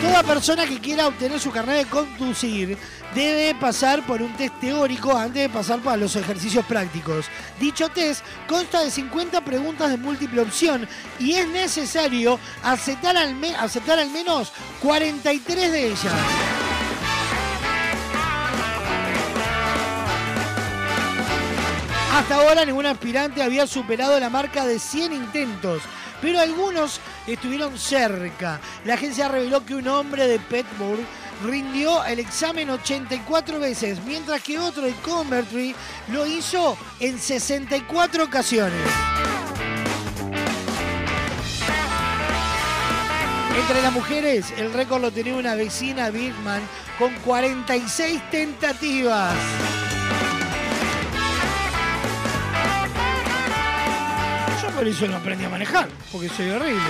Toda persona que quiera obtener su carnet de conducir debe pasar por un test teórico antes de pasar para los ejercicios prácticos. Dicho test consta de 50 preguntas de múltiple opción y es necesario aceptar al, me- aceptar al menos 43 de ellas. Hasta ahora ningún aspirante había superado la marca de 100 intentos, pero algunos estuvieron cerca. La agencia reveló que un hombre de Pittsburgh rindió el examen 84 veces, mientras que otro de Convertry lo hizo en 64 ocasiones. Entre las mujeres, el récord lo tenía una vecina Bigman con 46 tentativas. Por eso no aprendí a manejar, porque soy horrible.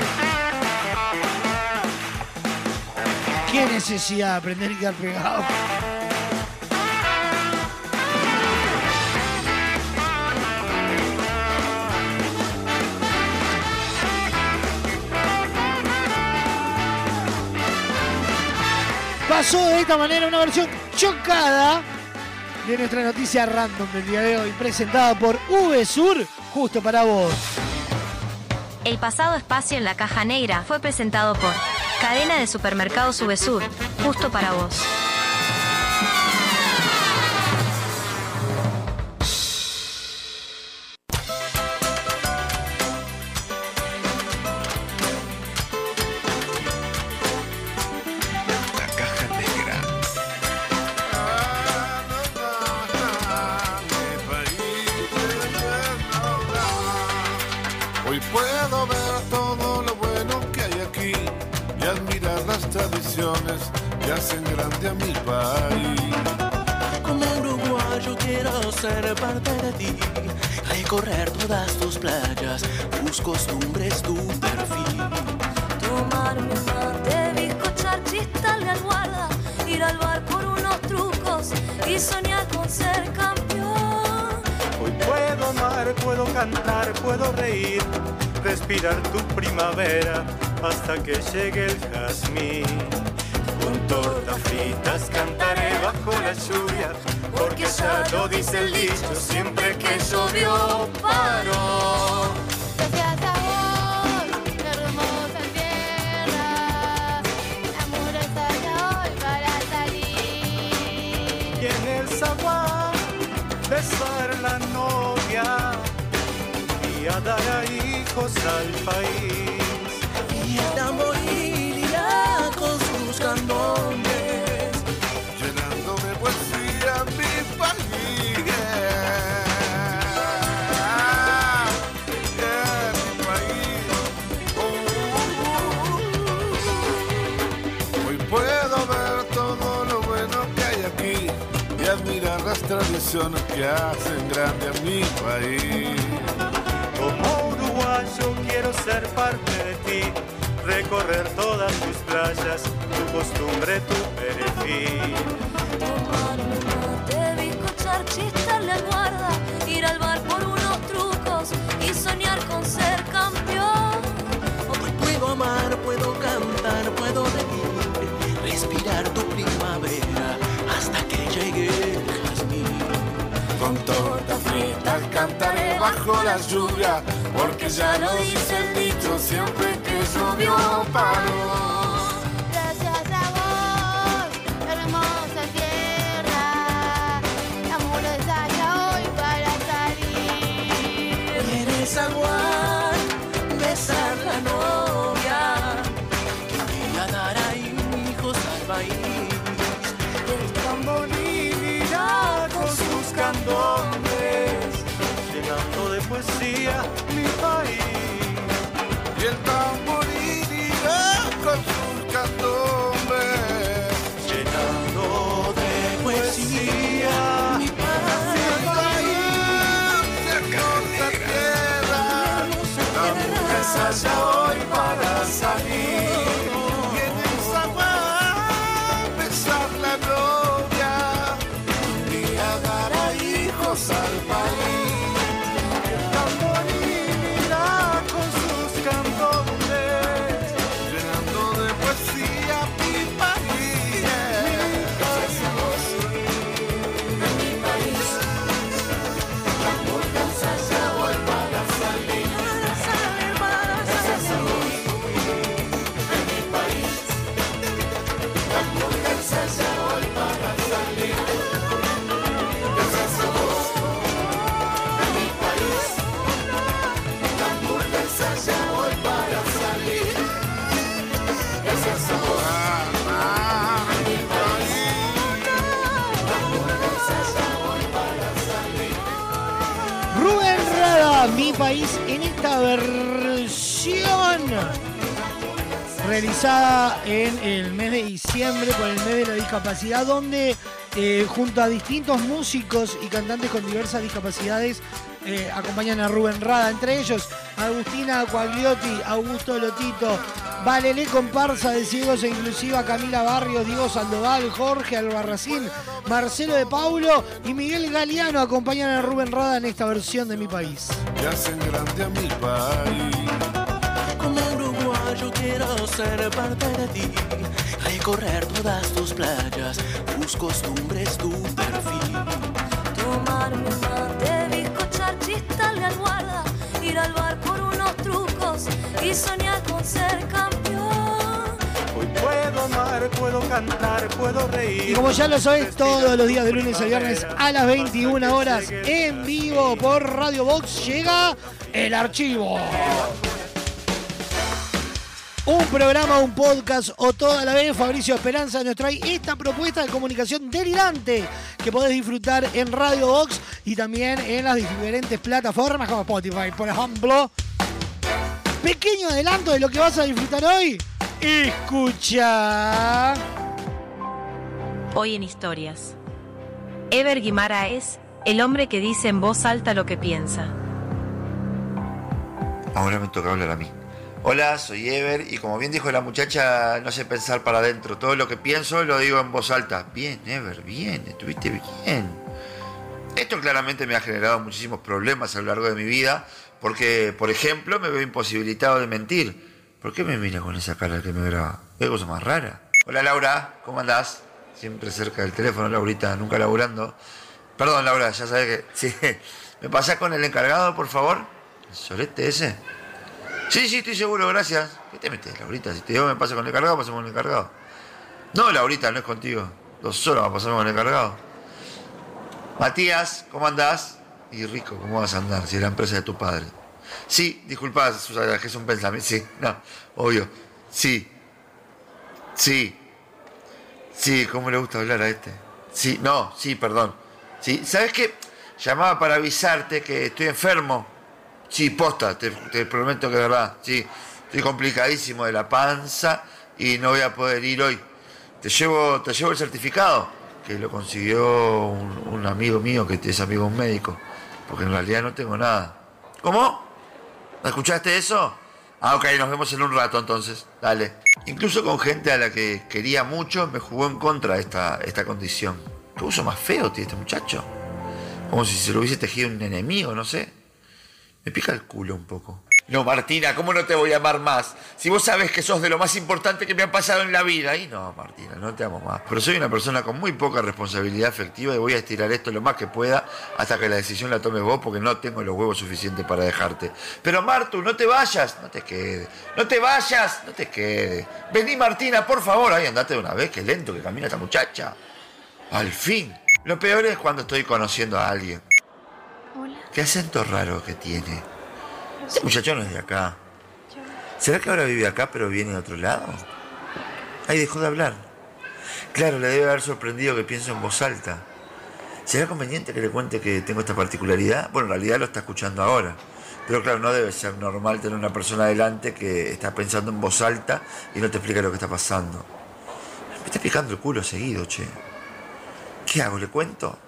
¿Qué necesidad de aprender y quedar pegado? Pasó de esta manera una versión chocada de nuestra noticia random del día de hoy, presentada por VSUR, justo para vos. El pasado espacio en la caja negra fue presentado por Cadena de Supermercados Subesur, justo para vos. Costumbres, tu perfil. Tomar mi mate, bizcochar cristal de almohada, ir al bar por unos trucos y soñar con ser campeón. Hoy puedo amar, puedo cantar, puedo reír, respirar tu primavera hasta que llegue el jazmín. Con tortas fritas cantaré bajo la lluvia, porque ya lo dice el dicho, siempre que llovió paró. Besar la novia y a dar a hijos al país. Y tradiciones que hacen grande a mi país. Como uruguayo quiero ser parte de ti, recorrer todas tus playas, tu costumbre, tu perfil. Con tortas fritas cantaré bajo la lluvia, porque ya lo dice el dicho, siempre que llovió paró. yeah. Versión realizada en el mes de diciembre por el mes de la discapacidad, donde eh, junto a distintos músicos y cantantes con diversas discapacidades eh, acompañan a Rubén Rada, entre ellos Agustina Quagliotti, Augusto Lotito, Valelé Comparsa de Ciegos e Inclusiva, Camila Barrios, Diego Sandoval, Jorge Albarracín, Marcelo de Paulo y Miguel Galeano acompañan a Rubén Rada en esta versión de mi país. que hacen grande a mi país. Como uruguayo quiero ser parte de ti, recorrer todas tus playas, tus costumbres, tu perfil. Tomar mi mate, bizcochar, chistarle al guarda, ir al bar por unos trucos y soñar con ser campeón. Puedo amar, puedo cantar, puedo reír. Y como ya lo sabés, todos los días de lunes a viernes a las 21 horas en vivo por Radio Box llega el archivo. Un programa, un podcast o toda la vez, Fabricio Esperanza nos trae esta propuesta de comunicación delirante que podés disfrutar en Radio Box y también en las diferentes plataformas como Spotify, por ejemplo. Pequeño adelanto de lo que vas a disfrutar hoy. Escucha. Hoy en Historias. Ever Guimara es el hombre que dice en voz alta lo que piensa. Ahora me toca hablar a mí. Hola, soy Ever y como bien dijo la muchacha, no sé pensar para adentro. Todo lo que pienso lo digo en voz alta. Bien, Ever, bien, estuviste bien. Esto claramente me ha generado muchísimos problemas a lo largo de mi vida porque, por ejemplo, me veo imposibilitado de mentir. ¿Por qué me mira con esa cara que me graba? ¿Qué cosa más rara? Hola Laura, ¿cómo andás? Siempre cerca del teléfono, Laurita, nunca laburando. Perdón, Laura, ya sabes que... [LAUGHS] Sí. ¿Me pasás con el encargado, por favor? ¿El solete ese? Sí, sí, estoy seguro, gracias. ¿Qué te metes, Laurita? Si te digo me pasa con el encargado, pasamos con el encargado. No, Laurita, no es contigo. Dos horas vamos a pasar con el encargado. Matías, ¿cómo andás? Y Rico, ¿cómo vas a andar si es la empresa de tu padre? Sí, disculpa, que es un pensamiento. Sí, no, obvio. Sí. Sí. Sí, ¿cómo le gusta hablar a este? Sí, no, sí, perdón. Sí, ¿sabes qué? Llamaba para avisarte que estoy enfermo. Sí, posta, te, prometo que es verdad. Sí, estoy complicadísimo de la panza y no voy a poder ir hoy. Te llevo, te llevo el certificado. que lo consiguió un, un amigo mío que es amigo un médico, porque en realidad no tengo nada. ¿Cómo? ¿Escuchaste eso? Ah, ok, nos vemos en un rato entonces. Dale. Incluso con gente a la que quería mucho, me jugó en contra esta, esta condición. ¿Qué uso más feo tiene este muchacho? Como si se lo hubiese tejido un enemigo, no sé. Me pica el culo un poco. No, Martina, ¿cómo no te voy a amar más? Si vos sabes que sos de lo más importante que me ha pasado en la vida. Y no, Martina, no te amo más. Pero soy una persona con muy poca responsabilidad afectiva y voy a estirar esto lo más que pueda hasta que la decisión la tomes vos porque no tengo los huevos suficientes para dejarte. Pero Martu, no te vayas. No te quedes. No te vayas. No te quedes. Vení, Martina, por favor. Ay, andate de una vez. Qué lento que camina esta muchacha. Al fin. Lo peor es cuando estoy conociendo a alguien. Qué acento raro que tiene. Muchacho no es de acá. ¿Será que ahora vive acá pero viene de otro lado? Ahí dejó de hablar. Claro, le debe haber sorprendido que pienso en voz alta. ¿Será conveniente que le cuente que tengo esta particularidad? Bueno, en realidad lo está escuchando ahora. Pero claro, no debe ser normal tener una persona delante que está pensando en voz alta y no te explica lo que está pasando. Me está picando el culo seguido, che. ¿Qué hago? ¿Le cuento?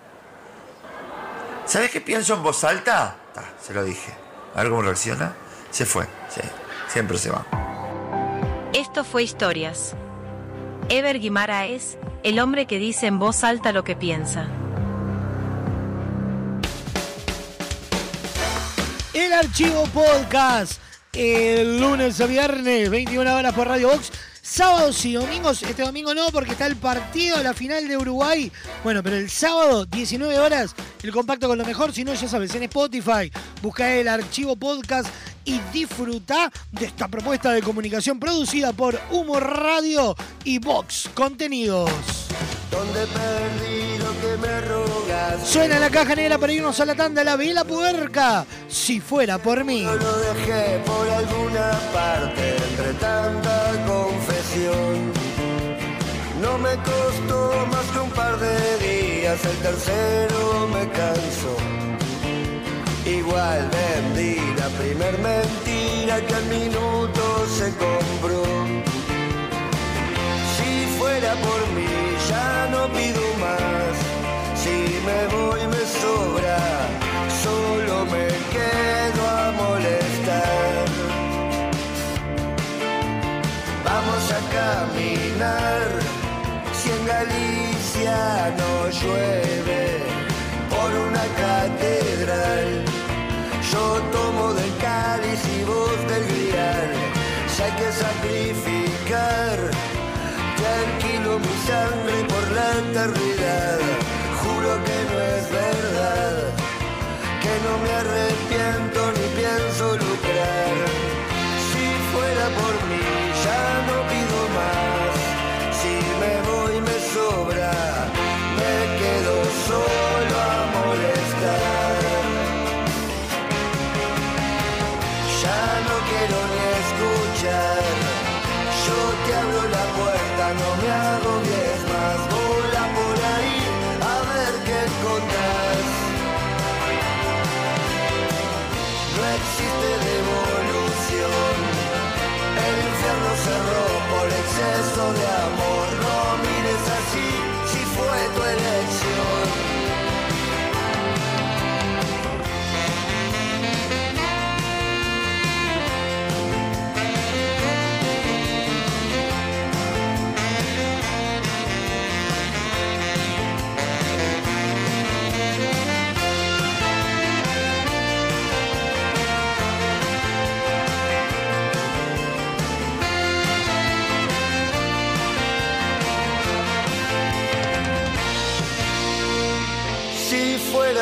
¿Sabes qué pienso en voz alta? Ta, se lo dije. A ver cómo reacciona. Se fue. Sí, siempre se va. Esto fue Historias. Ever Guimara es el hombre que dice en voz alta lo que piensa. El archivo podcast. El lunes a viernes, 21 horas por Radio Box. Sábados y domingos, este domingo no, porque está el partido, la final de Uruguay. Bueno, pero el sábado, 19 horas, el compacto con lo mejor. Si no, ya sabes, en Spotify, busca el archivo podcast y disfruta de esta propuesta de comunicación producida por Humor Radio y Vox Contenidos. Donde perdí lo que me rogas. Suena la caja negra para irnos a la tanda, la vela puerca. Si fuera por mí. Yo lo dejé por alguna parte entre tanta confesión. No me costó más que un par de días, el tercero me cansó. Igual vendí la primer mentira que al minuto se compró. Si fuera por mí ya no pido más. Si me voy me sobra, solo me quedo a molestar. Vamos a caminar, Galicia no llueve,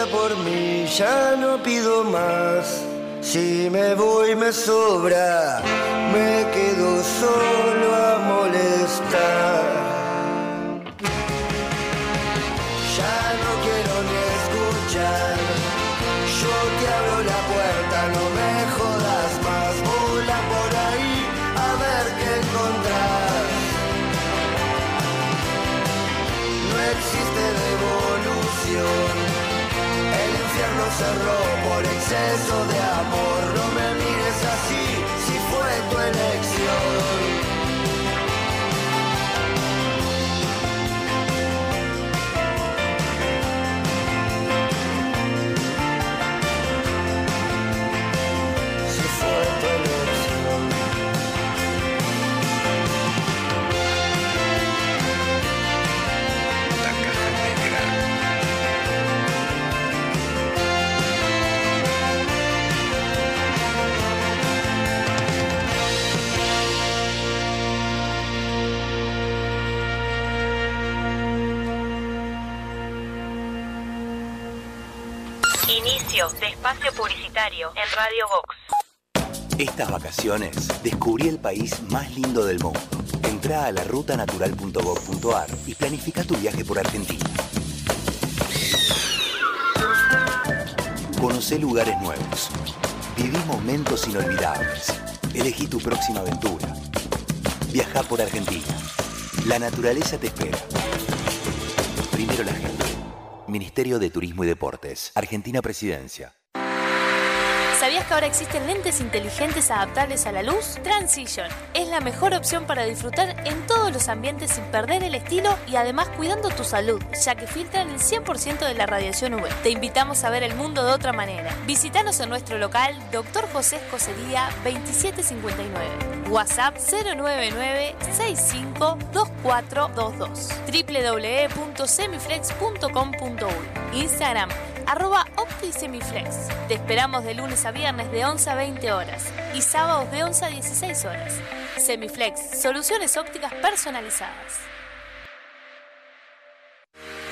Por mí ya no pido más. Si me voy me sobra, me quedo solo a molestar. Cerró por exceso de amor. No me mires así si fue tu elección. De espacio publicitario en Radio Vox. Estas vacaciones descubrí el país más lindo del mundo. Entrá a la rutanatural.gov.ar y planifica tu viaje por Argentina. Conocé lugares nuevos. Viví momentos inolvidables. Elegí tu próxima aventura. Viaja por Argentina. La naturaleza te espera. Ministerio de Turismo y Deportes. Argentina Presidencia. ¿Sabías que ahora existen lentes inteligentes adaptables a la luz? Transition es la mejor opción para disfrutar en todos los ambientes sin perder el estilo y además cuidando tu salud, ya que filtran el 100% de la radiación UV. Te invitamos a ver el mundo de otra manera. Visítanos en nuestro local Dr. José Escocería 2759. WhatsApp 099 652422 www.semiflex.com.uy Instagram arroba OptiSemiflex. Te esperamos de lunes a viernes de 11 a 20 horas y sábados de 11 a 16 horas. Semiflex, soluciones ópticas personalizadas.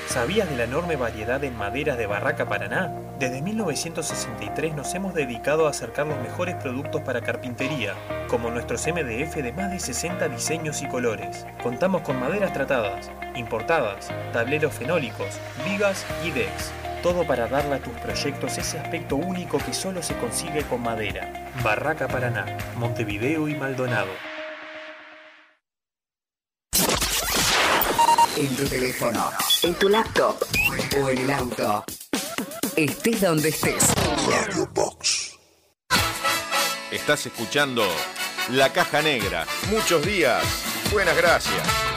¿Sabías de la enorme variedad en maderas de Barraca Paraná? Desde 1963 nos hemos dedicado a acercar los mejores productos para carpintería, como nuestros MDF de más de 60 diseños y colores. Contamos con maderas tratadas, importadas, tableros fenólicos, vigas y decks. Todo para darle a tus proyectos ese aspecto único que solo se consigue con madera. Barraca Paraná, Montevideo y Maldonado. En tu teléfono, en tu laptop o en el auto. Estés donde estés. Radio Box. Estás escuchando La Caja Negra. Muchos días. Buenas gracias.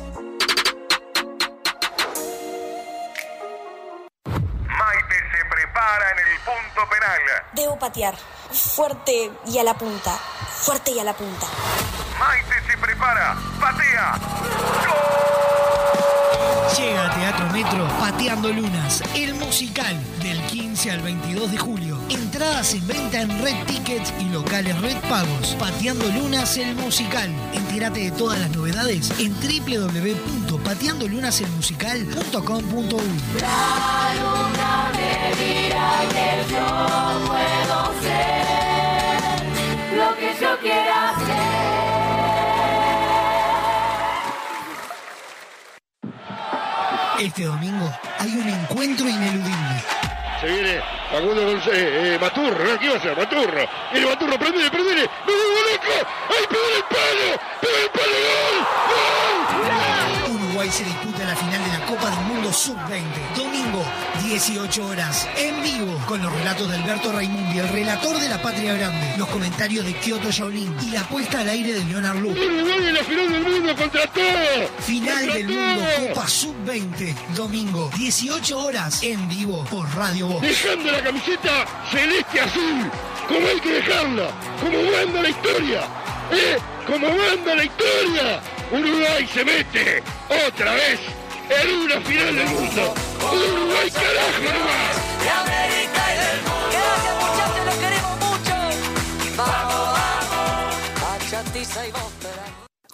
Punto penal. Debo patear. Fuerte y a la punta. Fuerte y a la punta. Maite se prepara. Patea. Llega a Teatro Metro Pateando Lunas, el musical del 15 al 22 de julio. Entradas en venta en Red Tickets y locales Red Pagos. Pateando Lunas, el musical. Entérate de todas las novedades en www.pateandolunaselmusical.com.uy. La que. Este domingo hay un encuentro ineludible. Se viene Facundo González, eh, Maturro, ¿no? ¿Qué iba a ser? Maturro. Viene Maturro, prendele, prendele. ¡Me vuelvo loco! ¡Ay, pegó el palo! ¡Pegó el palo! ¡Gol! ¡Gol! Uruguay se disputa Mundo Sub-20. Domingo, 18 horas, en vivo, con los relatos de Alberto Raimundi, el relator de la Patria Grande, los comentarios de Kyoto Shaolin y la puesta al aire de Leonard Lu. Uruguay en la final del mundo contra todo. Final del Mundo. Copa Sub-20. Domingo, 18 horas, en vivo, por Radio Voz. Dejando la camiseta celeste azul, como hay que dejarla, como manda la historia, ¿eh? Como manda la historia. Uruguay se mete otra vez en una final del mundo. Uruguay carajo nomás.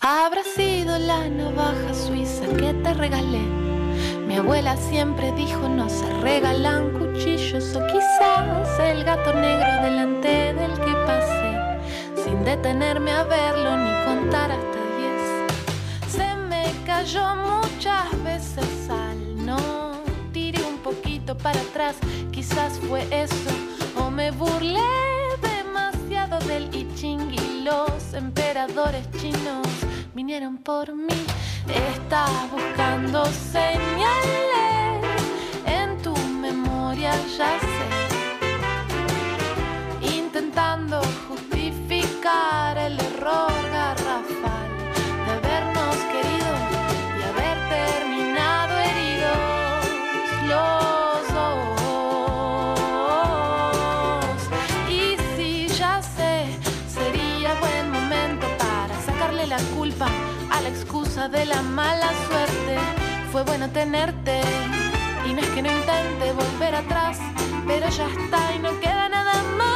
Habrá sido la navaja suiza que te regalé. Mi abuela siempre dijo no se regalan cuchillos o quizás el gato negro delante del que pasé sin detenerme a verlo ni contar hasta diez. Se me cayó muchas veces al no para atrás, quizás fue eso o me burlé demasiado del I Ching y los emperadores chinos vinieron por mí. Estás buscando señales en tu memoria, ya sé. Intentando de la mala suerte. Fue bueno tenerte y no es que no intente volver atrás, pero ya está y no queda nada más.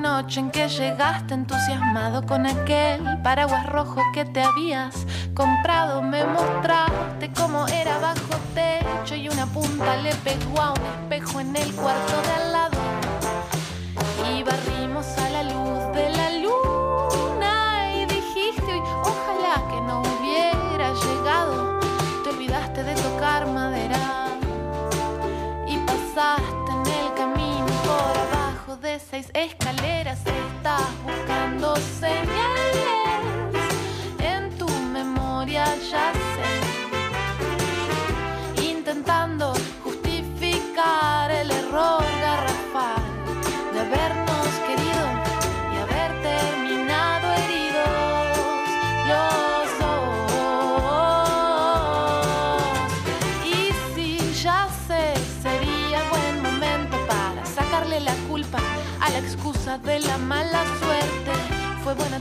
Noche en que llegaste entusiasmado con aquel paraguas rojo que te habías comprado. Me mostraste cómo era bajo techo y una punta le pegó a un espejo en el cuarto de al lado. Y barrimos a la luz de la luna seis escaleras. Estás buscando señales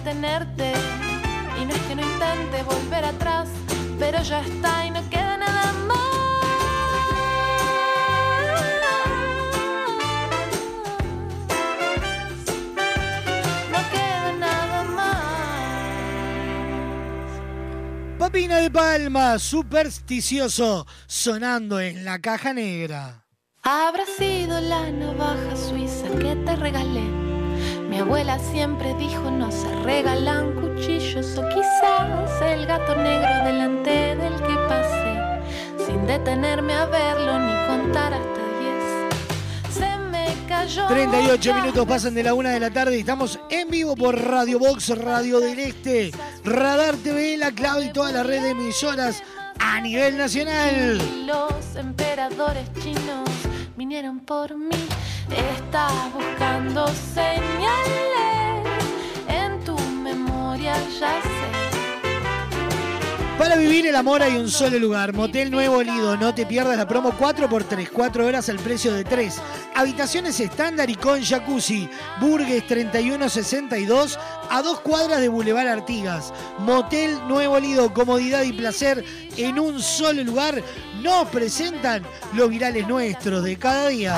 tenerte y no es que no intente volver atrás, pero ya está y no queda nada más. No queda nada más. Papina de Palma, supersticioso, sonando en la caja negra. Habrá sido la navaja suiza que te regalé. Mi abuela siempre dijo no se regalan cuchillos o quizás el gato negro delante del que pasé sin detenerme a verlo ni contar hasta diez. Se me cayó 38 muchas minutos pasan de la una de la tarde y estamos en vivo por Radio Box, Radio del Este, Radar TV, La Clave y toda la red de emisoras a nivel nacional. Los emperadores chinos vinieron por mí. Estás buscando señales en tu memoria, ya sé. Para vivir el amor hay un solo lugar, Motel Nuevo Lido. No te pierdas la promo 4x3, 4 horas al precio de 3. Habitaciones estándar y con jacuzzi. Burgues 3162 a dos cuadras de Boulevard Artigas. Motel Nuevo Lido, comodidad y placer en un solo lugar. Nos presentan los virales nuestros de cada día.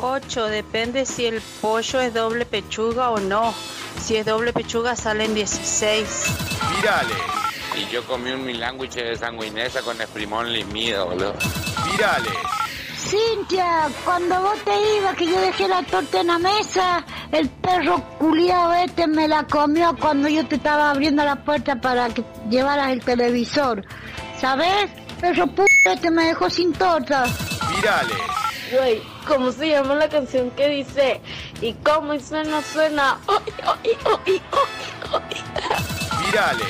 8, depende si el pollo es doble pechuga o no. Si es doble pechuga salen 16. Virales. Y yo comí un milándwich de sanguinesa con esprimón limido, boludo. Virales. Cintia, cuando vos te ibas, que yo dejé la torta en la mesa, el perro culiado este me la comió cuando yo te estaba abriendo la puerta para que llevaras el televisor. ¿Sabes? Perro puto este me dejó sin torta. Virales. Güey, ¿cómo se llama la canción que dice Y cómo suena, suena. Ay, Virales.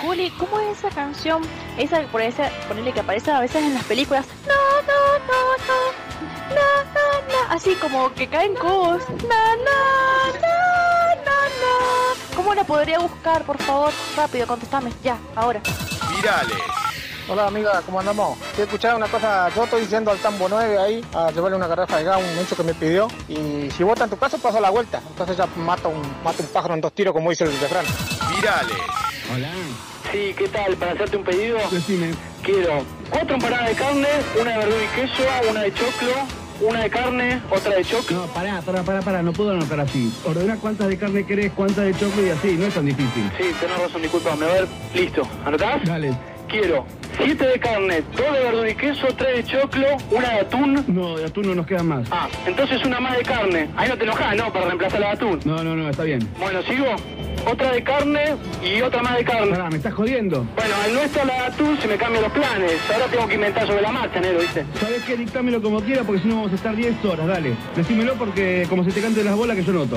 Juli, ¿cómo es esa canción? Esa que por ese, ponerle que aparece a veces en las películas. No, no, no, no. No, no, no. Así como que caen cubos. No, no, no, no, no. ¿Cómo la podría buscar, por favor? Rápido, contestame. Ya, ahora. Virales. Hola amiga, ¿cómo andamos? Quiero escuchar una cosa, yo estoy diciendo al Tambo 9 ahí a llevarle una garrafa de gas, un hecho que me pidió. Y si vota en tu caso, pasa la vuelta. Entonces ya mata un, mata un pájaro en dos tiros, como dice el refrán. Virales. Hola. Sí, ¿qué tal? Para hacerte un pedido, quiero cuatro empanadas de carne, una de verdura y queso, una de choclo, una de carne, otra de choclo. No, pará, pará, pará, pará, no puedo anotar así. Ordena cuántas de carne querés, cuántas de choclo y así, no es tan difícil. Sí, tenés razón, disculpame. A ver, listo. ¿Anotás? Dale. Quiero siete de carne, dos de verdura y queso, tres de choclo, una de atún. No, de atún no nos quedan más. Ah, entonces una más de carne. Ahí no te enojás, ¿no? Para reemplazar la de atún. No, no, no, está bien. Bueno, ¿sigo? Otra de carne y otra más de carne. Pará, ¿me estás jodiendo? Bueno, al no estar la de atún se me cambian los planes. Ahora tengo que inventar sobre la marcha, Nero, ¿viste? ¿Sabes qué? Dictámelo como quiera porque si no vamos a estar 10 horas, dale. Decímelo porque como se te cante las bolas que yo noto.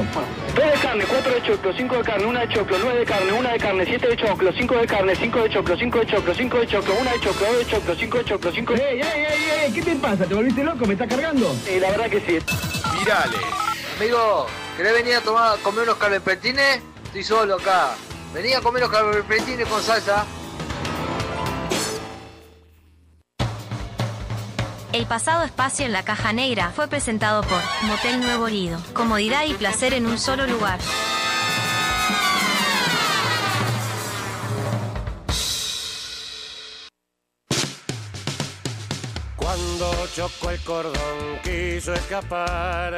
Dos de carne, cuatro de choclo, cinco de carne, una de choclo, nueve de carne, una de carne, siete de choclo, cinco de carne, cinco de choclo, cinco de choclo, cinco de choclo, una de choclo, dos de choclo, cinco de choclo, cinco de... ¡Ey, ey, ey, ey! ¿Qué te pasa? ¿Te volviste loco? ¿Me estás cargando? Sí, la verdad que sí. Virales. Amigo, ¿querés venir a tomar, comer unos calempetines? Estoy solo acá. Vení a comer unos calempetines con salsa. El pasado espacio en la caja negra fue presentado por Motel Nuevo Lido. Comodidad y placer en un solo lugar. Chocó el cordón, quiso escapar.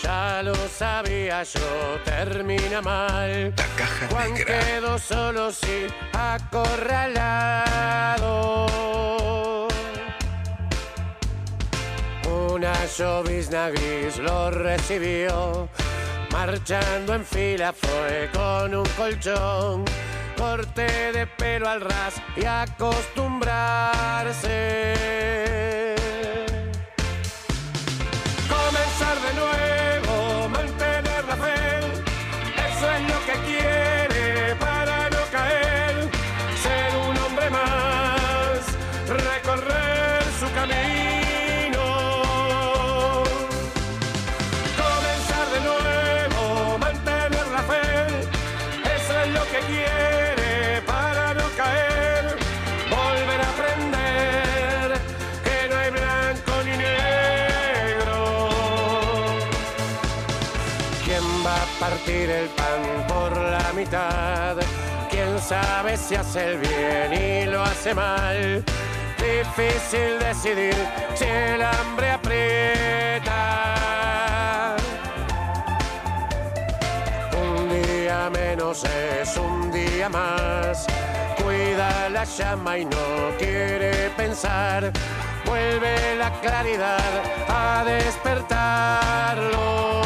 Ya lo sabía yo, termina mal. La caja Juan quedó solo, sí, acorralado. Una llovizna gris lo recibió. Marchando en fila fue con un colchón. Corte de pelo al ras y acostumbrarse. De nuevo, partir el pan por la mitad? ¿Quién sabe si hace el bien y lo hace mal? Difícil decidir si el hambre aprieta. Un día menos es un día más. Cuida la llama y no quiere pensar. Vuelve la claridad a despertarlo.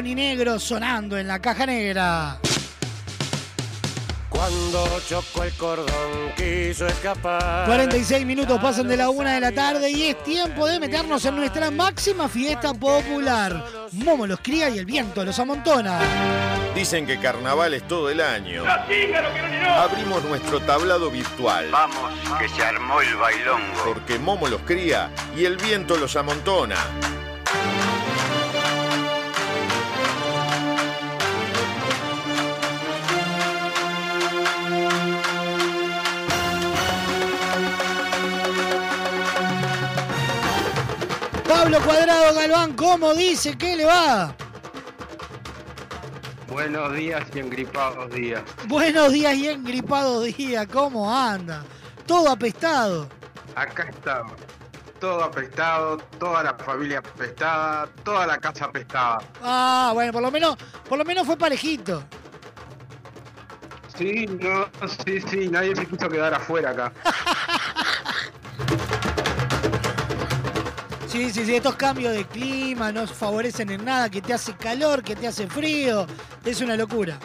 Ni negro, sonando en la caja negra. Cuando chocó el cordón, quiso escapar. 46 minutos pasan de la una de la tarde y es tiempo de meternos en nuestra máxima fiesta popular. Momo los cría y el viento los amontona. Dicen que carnaval es todo el año. Abrimos nuestro tablado virtual. Vamos, que se armó el bailongo. Porque Momo los cría y el viento los amontona. Pablo Cuadrado Galván, ¿cómo dice? ¿Qué le va? Buenos días y engripados días. Buenos días y engripado día, ¿cómo anda? Todo apestado. Acá estamos. Todo apestado, toda la familia apestada, toda la casa apestada. Ah, bueno, por lo menos, por lo menos fue parejito. Sí, no, sí, sí, nadie se quiso quedar afuera acá. [LAUGHS] Sí, sí, sí, estos cambios de clima no favorecen en nada, que te hace calor, que te hace frío, es una locura.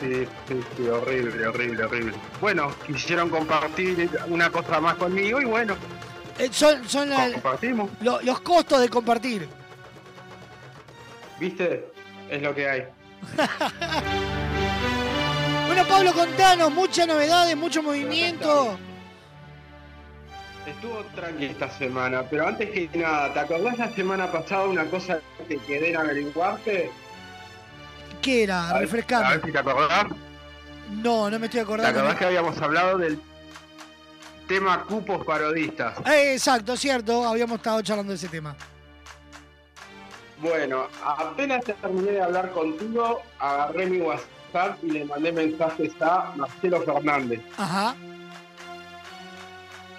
Sí, sí, sí, horrible, horrible, horrible. Bueno, quisieron compartir una cosa más conmigo y bueno, Eh, son son la- compartimos. lo- los costos de compartir. ¿Viste? Es lo que hay. [LAUGHS] Bueno, Pablo, contanos, muchas novedades, mucho movimiento. Estuvo tranqui esta semana, pero antes que nada, ¿te acordás la semana pasada una cosa que quedé en averiguarte? ¿Qué era? A ver- Refrescame. A ver si te acordás. No, no me estoy ¿Te acordando. acordás que habíamos hablado del tema cupos parodistas? Eh, exacto, cierto, habíamos estado charlando de ese tema. Bueno, apenas terminé de hablar contigo, agarré mi WhatsApp y le mandé mensajes a Marcelo Fernández Ajá.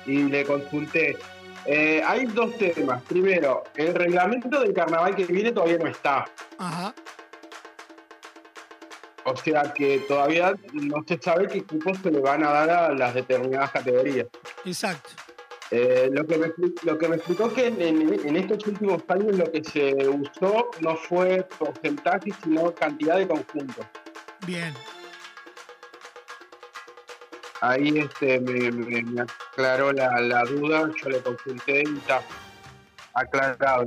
Y le consulté. Eh, hay dos temas. Primero, el reglamento del carnaval que viene todavía no está. Ajá. O sea que todavía no se sabe qué cupos se le van a dar a las determinadas categorías. Exacto. Eh, lo, que me, lo que me explicó es que en- en estos últimos años lo que se usó no fue porcentaje, sino cantidad de conjuntos. Bien. Ahí este, me, me- me aclaró la, la duda, yo le consulté y está aclarado.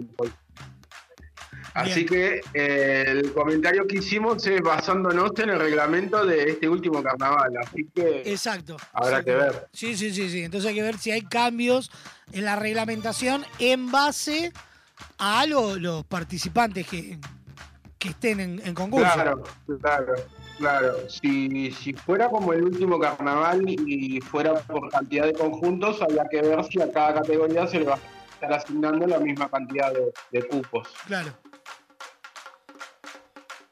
Así que eh, el comentario que hicimos es basándonos en el reglamento de este último carnaval, así que Exacto. habrá que ver. Sí, sí, sí, sí. Entonces hay que ver si hay cambios en la reglamentación en base a lo- los participantes que, que estén en, en concurso. Claro, claro, claro. Si, si fuera como el último carnaval y fuera por cantidad de conjuntos, habría que ver si a cada categoría se le va a estar asignando la misma cantidad de, de cupos. Claro.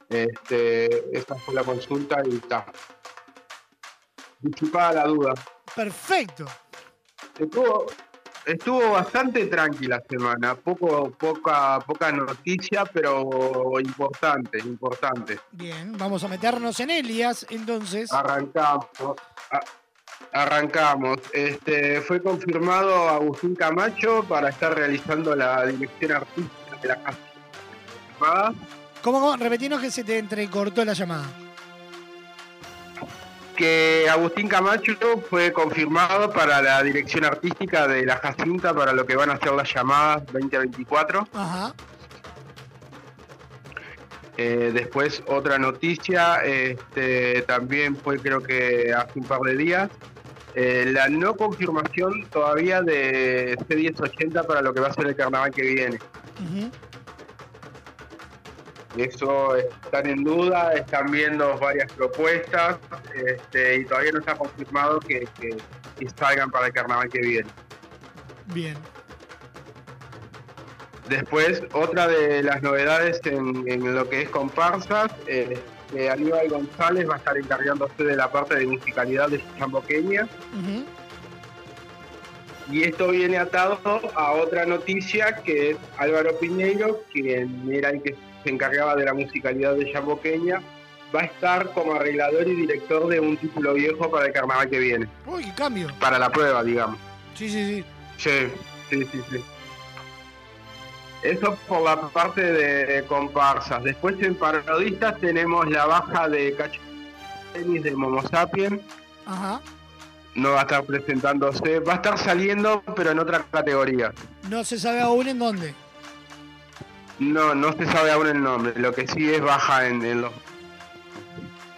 Este, esa fue la consulta y está. Disipada la duda. Perfecto. Estuvo, estuvo bastante tranquila semana, poco, poca, poca noticia, pero importante, importante. Bien, vamos a meternos en Elias, entonces. Arrancamos. a- Arrancamos. Este, fue confirmado Agustín Camacho para estar realizando la dirección artística de la casa. ¿Cómo? Repetinos que se te entrecortó la llamada. Que Agustín Camacho fue confirmado para la dirección artística de la Jacinta para lo que van a ser las llamadas 2024. Ajá. Eh, después otra noticia, este, también fue creo que hace un par de días, eh, la no confirmación todavía de C1080 para lo que va a ser el carnaval que viene. Eso están en duda, están viendo varias propuestas este, y todavía no está confirmado que, que- que salgan para el carnaval que viene. Bien. Después, otra de las novedades en, en lo que es comparsas, eh, que Aníbal González va a estar encargándose de la parte de musicalidad de Chamboqueña. Y esto viene atado a otra noticia que es Álvaro Piñeiro, quien era el que se encargaba de la musicalidad de Chamboqueña, va a estar como arreglador y director de un título viejo para el carnaval que viene. Uy, qué cambio. Para la prueba, digamos. Sí, sí, sí. Sí, sí, sí, sí. Eso por la parte de comparsas. Después en parodistas tenemos la baja de Cacho Tenis de Momo Sapien. Ajá. No va a estar presentándose, va a estar saliendo, pero en otra categoría. No se sabe aún en dónde. No, no se sabe aún el nombre. Lo que sí es baja en, en los.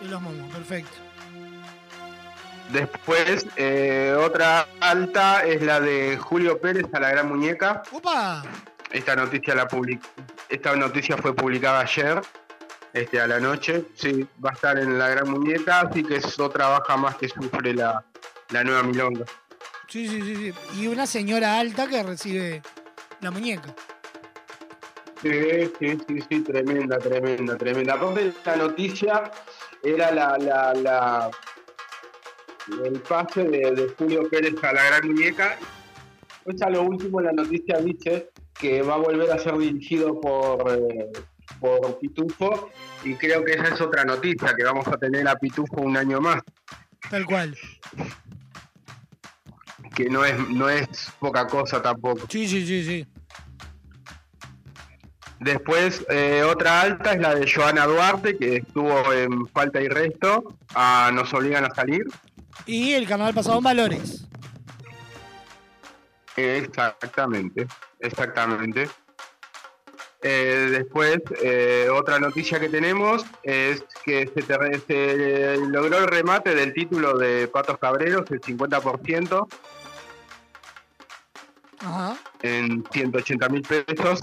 En los momos, perfecto. Después, eh, otra alta es la de Julio Pérez a la Gran Muñeca. ¡Opa! Esta noticia la public esta noticia fue publicada ayer, este a la noche. Sí, va a estar en la Gran Muñeca, así que es otra baja más que sufre la, la nueva milonga. Sí, sí, sí, sí. Y una señora alta que recibe la muñeca. Sí, sí, sí, sí, tremenda, tremenda, tremenda. Aparte de la noticia era la, la, la el pase de, de Julio Pérez a la Gran Muñeca. Pues a lo último la noticia dice que va a volver a ser dirigido por, eh, por Pitufo y creo que esa es otra noticia, que vamos a tener a Pitufo un año más, Tal cual. que no es, no es poca cosa tampoco. Sí, sí, sí, sí. Después, eh, otra alta es la de Joana Duarte, que estuvo en Falta y Resto, a Nos Obligan a Salir. Y el carnaval pasado en Valores. Exactamente, exactamente. Eh, después, eh, otra noticia que tenemos es que se, te- se logró el remate del título de Patos Cabreros, el 50%, Ajá. en 180 mil pesos.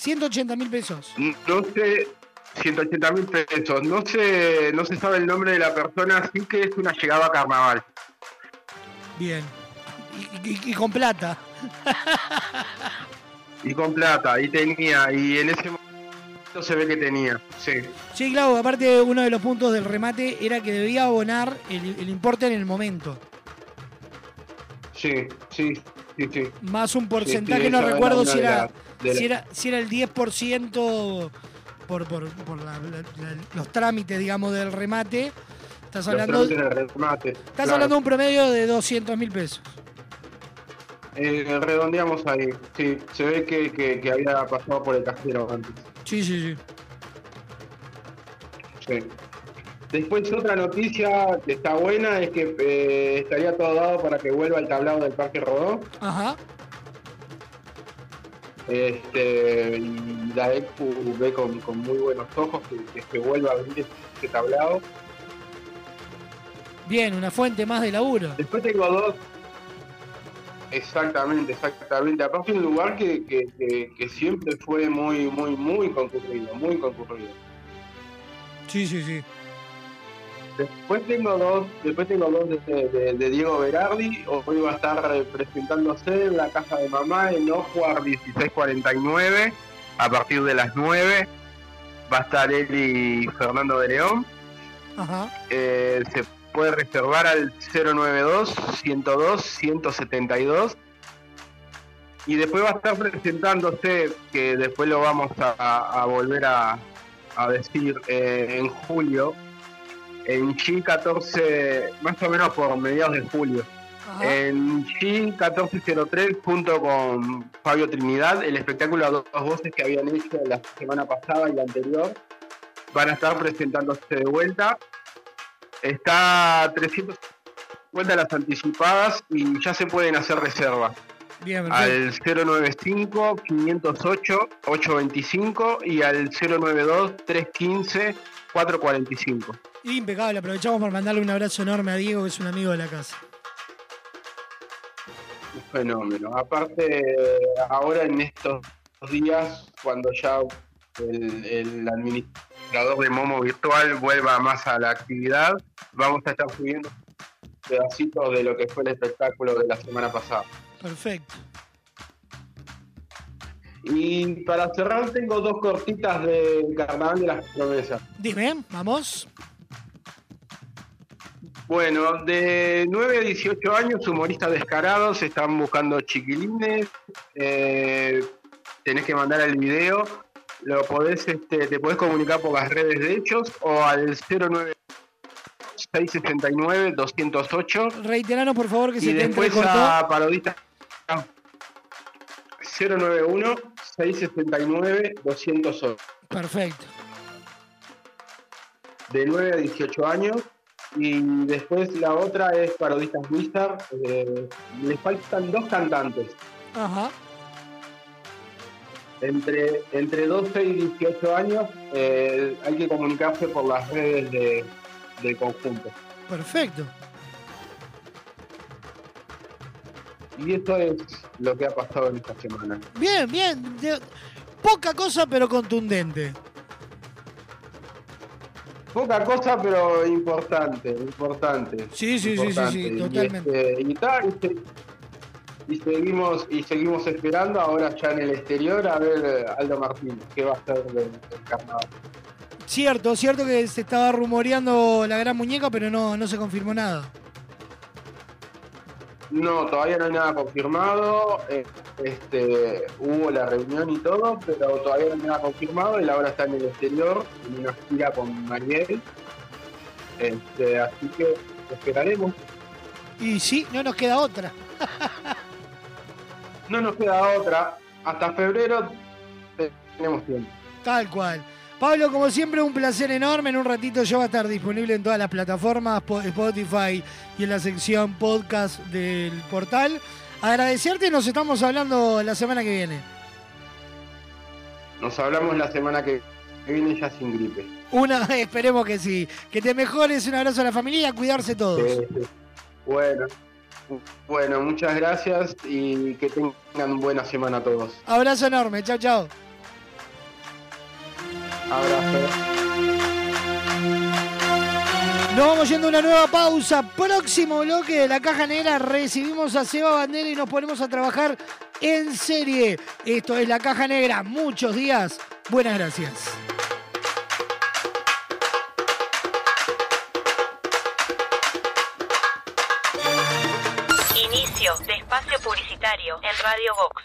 180 mil pesos. No sé, 180 mil pesos. No sé, no se sabe el nombre de la persona, así que es una llegada a carnaval. Bien. Y, y- y con plata. [LAUGHS] Y con plata, y tenía, y en ese momento se ve que tenía, sí. Sí, claro, aparte uno de los puntos del remate era que debía abonar el, el importe en el momento. Sí, sí, sí, sí. Más un porcentaje, Sí, no recuerdo si de era, de si, era, si era el 10% por, por, por la- la- la- los trámites, digamos, del remate. Estás hablando, remate, estás claro. hablando de un promedio de 200 mil pesos. Eh, redondeamos ahí, sí, se ve que, que- que había pasado por el cajero antes. Sí, sí, sí. Sí. Después otra noticia que está buena es que eh, estaría todo dado para que vuelva el tablado del Parque Rodó. Ajá. Este, y la ECU ve con, con muy buenos ojos que, que vuelva a abrir este tablado. Bien, una fuente más de laburo. Después tengo dos. Exactamente, exactamente. Aparte un lugar que, que, que- que siempre fue muy, muy, muy concurrido, muy concurrido. Sí, sí, sí. Después tengo dos, después tengo dos de, de- de Diego Berardi. Hoy va a estar presentándose en la casa de mamá en Ojuar 1649 a partir de las 9. Va a estar él y Fernando de León. Ajá. Eh, se puede reservar al 092-102-172. Y después va a estar presentándose, que después lo vamos a, a- a volver a, a decir eh, en julio, en G14, más o menos por mediados de julio. En G1403, junto con Fabio Trinidad, el espectáculo a dos voces que habían hecho la semana pasada y la anterior, van a estar presentándose de vuelta. Está a 300 vueltas las anticipadas y ya se pueden hacer reservas. Bien. Al 095-508-825 y al 092-315-445. Impecable, aprovechamos para mandarle un abrazo enorme a Diego, que es un amigo de la casa. Un fenómeno. Aparte, ahora en estos días, cuando ya el, el administrador de Momo Virtual vuelva más a la actividad, vamos a estar subiendo pedacitos de lo que fue el espectáculo de la semana pasada. Perfecto. Y para cerrar tengo dos cortitas de Carnaval de las Promesas. Dime, vamos. Bueno, de 9 a 18 años, humoristas descarados, están buscando chiquilines. eh, tenés que mandar el video. Lo podés, este, te podés comunicar por las redes de hechos o al 09 669 208 Reiteranos, por favor, que y se te después a parodistas 091-669-208. Perfecto. De 9 a 18 años. Y después la otra es Parodistas Wizard. Eh, le faltan dos cantantes. Ajá. Entre, entre 12 y 18 años eh, hay que comunicarse por las redes de- del conjunto. Perfecto. Y esto es lo que ha pasado en esta semana. Bien, bien. Poca cosa, pero contundente. Poca cosa, pero importante, importante. Sí, sí, sí, sí, sí, Y, totalmente. este, y seguimos y seguimos esperando ahora ya en el exterior a ver eh, Aldo Martínez, qué va a hacer del, del carnaval. Cierto, cierto que se estaba rumoreando la gran muñeca, pero no, no se confirmó nada. No, todavía no hay nada confirmado. eh, Este, hubo la reunión y todo, pero todavía no hay nada confirmado. Él ahora está en el exterior, en una gira con Mariel. Este, así que esperaremos. Y sí, no nos queda otra. No nos queda otra. Hasta febrero te- tenemos tiempo. Tal cual. Pablo, como siempre, un placer enorme. En un ratito yo va a estar disponible en todas las plataformas, Po- Spotify y en la sección podcast del portal. Agradecerte y nos estamos hablando la semana que viene. Nos hablamos la semana que viene ya sin gripe. Una, [LAUGHS] esperemos que sí. Que te mejores. Un abrazo a la familia y a cuidarse todos. Sí, sí. Bueno, bueno, muchas gracias y que tengan buena semana todos. Abrazo enorme. Chao, chao. Abrazo. Nos vamos yendo a una nueva pausa. Próximo bloque de la caja negra. Recibimos a Seba Bandera y nos ponemos a trabajar en serie. Esto es la caja negra. Muchos días. Buenas gracias. Inicio de espacio publicitario en Radio Vox.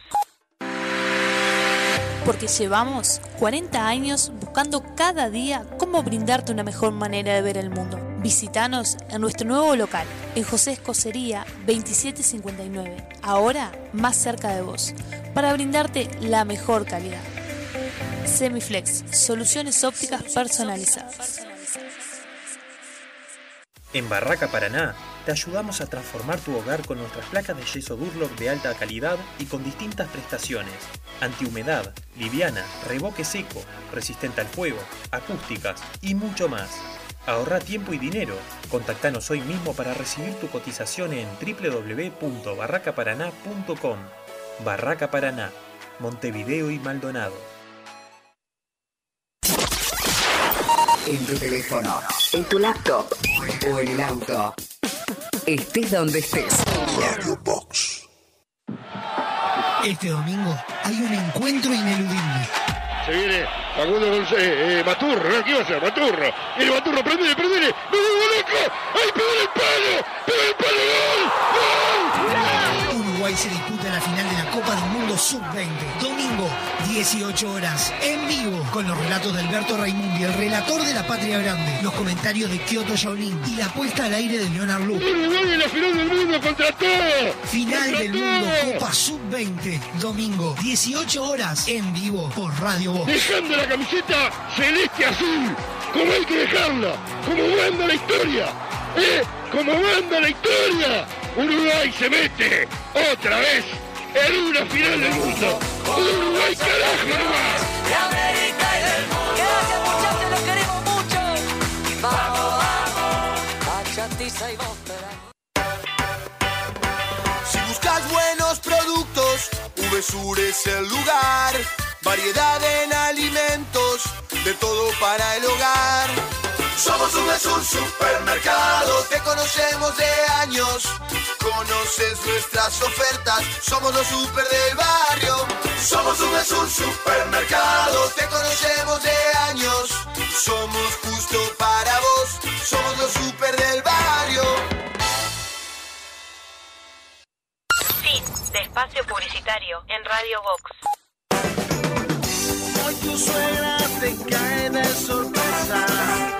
Porque llevamos 40 años buscando cada día cómo brindarte una mejor manera de ver el mundo. Visítanos en nuestro nuevo local, en José Escocería 2759, ahora más cerca de vos, para brindarte la mejor calidad. Semiflex, soluciones ópticas personalizadas. En Barraca Paraná te ayudamos a transformar tu hogar con nuestras placas de yeso Durlock de alta calidad y con distintas prestaciones. Antihumedad, liviana, revoque seco, resistente al fuego, acústicas y mucho más. Ahorra tiempo y dinero. Contactanos hoy mismo para recibir tu cotización en www.barracaparaná.com. Barraca Paraná, Montevideo y Maldonado. En tu teléfono, en tu laptop o en el auto. Estés donde estés. Radio Box. Este domingo hay un encuentro ineludible. Se viene Facundo González, eh, Maturro, ¿no? ¿Qué va a hacer? Maturro. Viene Maturro, prendele, prendele. ¡Me vuelvo loco! ¡Ay, pegó el palo! ¡Pegó el palo! ¡Gol! ¡Gol! Uruguay se disputa Mundo Sub-20. Domingo, 18 horas, en vivo, con los relatos de Alberto Raimundi, el relator de la Patria Grande, los comentarios de Kyoto Shaolin y la puesta al aire de Leonard Lu. Uruguay en la final del mundo contra todo. Final del Mundo. Copa Sub-20. Domingo, 18 horas, en vivo, por Radio Voz. Dejando la camiseta celeste azul, como hay que dejarla, como manda la historia, ¿eh? Como manda la historia. Uruguay se mete otra vez en una final del mundo. Uruguay carajo nomás. de América y del mundo. Gracias muchachos, los queremos mucho. Vamos, vamos, Achatiza y vos Si buscas buenos productos, VSUR es el lugar. Variedad en alimentos, de todo para el hogar. Somos VSUR Supermercado, te conocemos de años. Conoces nuestras ofertas, somos los super del barrio. Somos VSUR Supermercado, te conocemos de años. Somos justo para vos, somos los super del barrio. Fin de espacio publicitario en Radio Vox. Hoy tu suegra te cae de sorpresa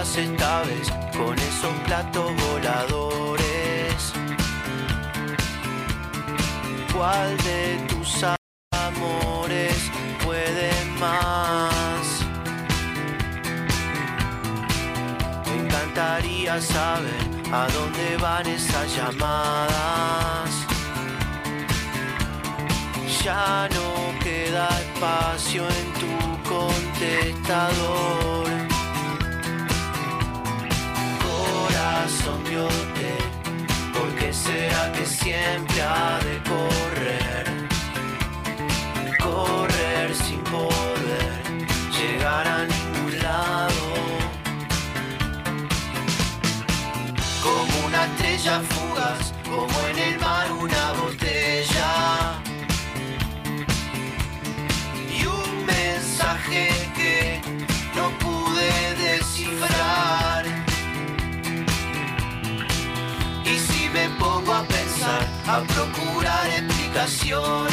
esta vez con esos platos voladores. ¿Cuál de tus amores puede más? Me encantaría saber a dónde van esas llamadas. Ya no queda espacio en tu contestador. corazón porque será que siempre ha de correr, correr sin poder llegar a ningún lado. Como una estrella fugaz, como en el mar canción.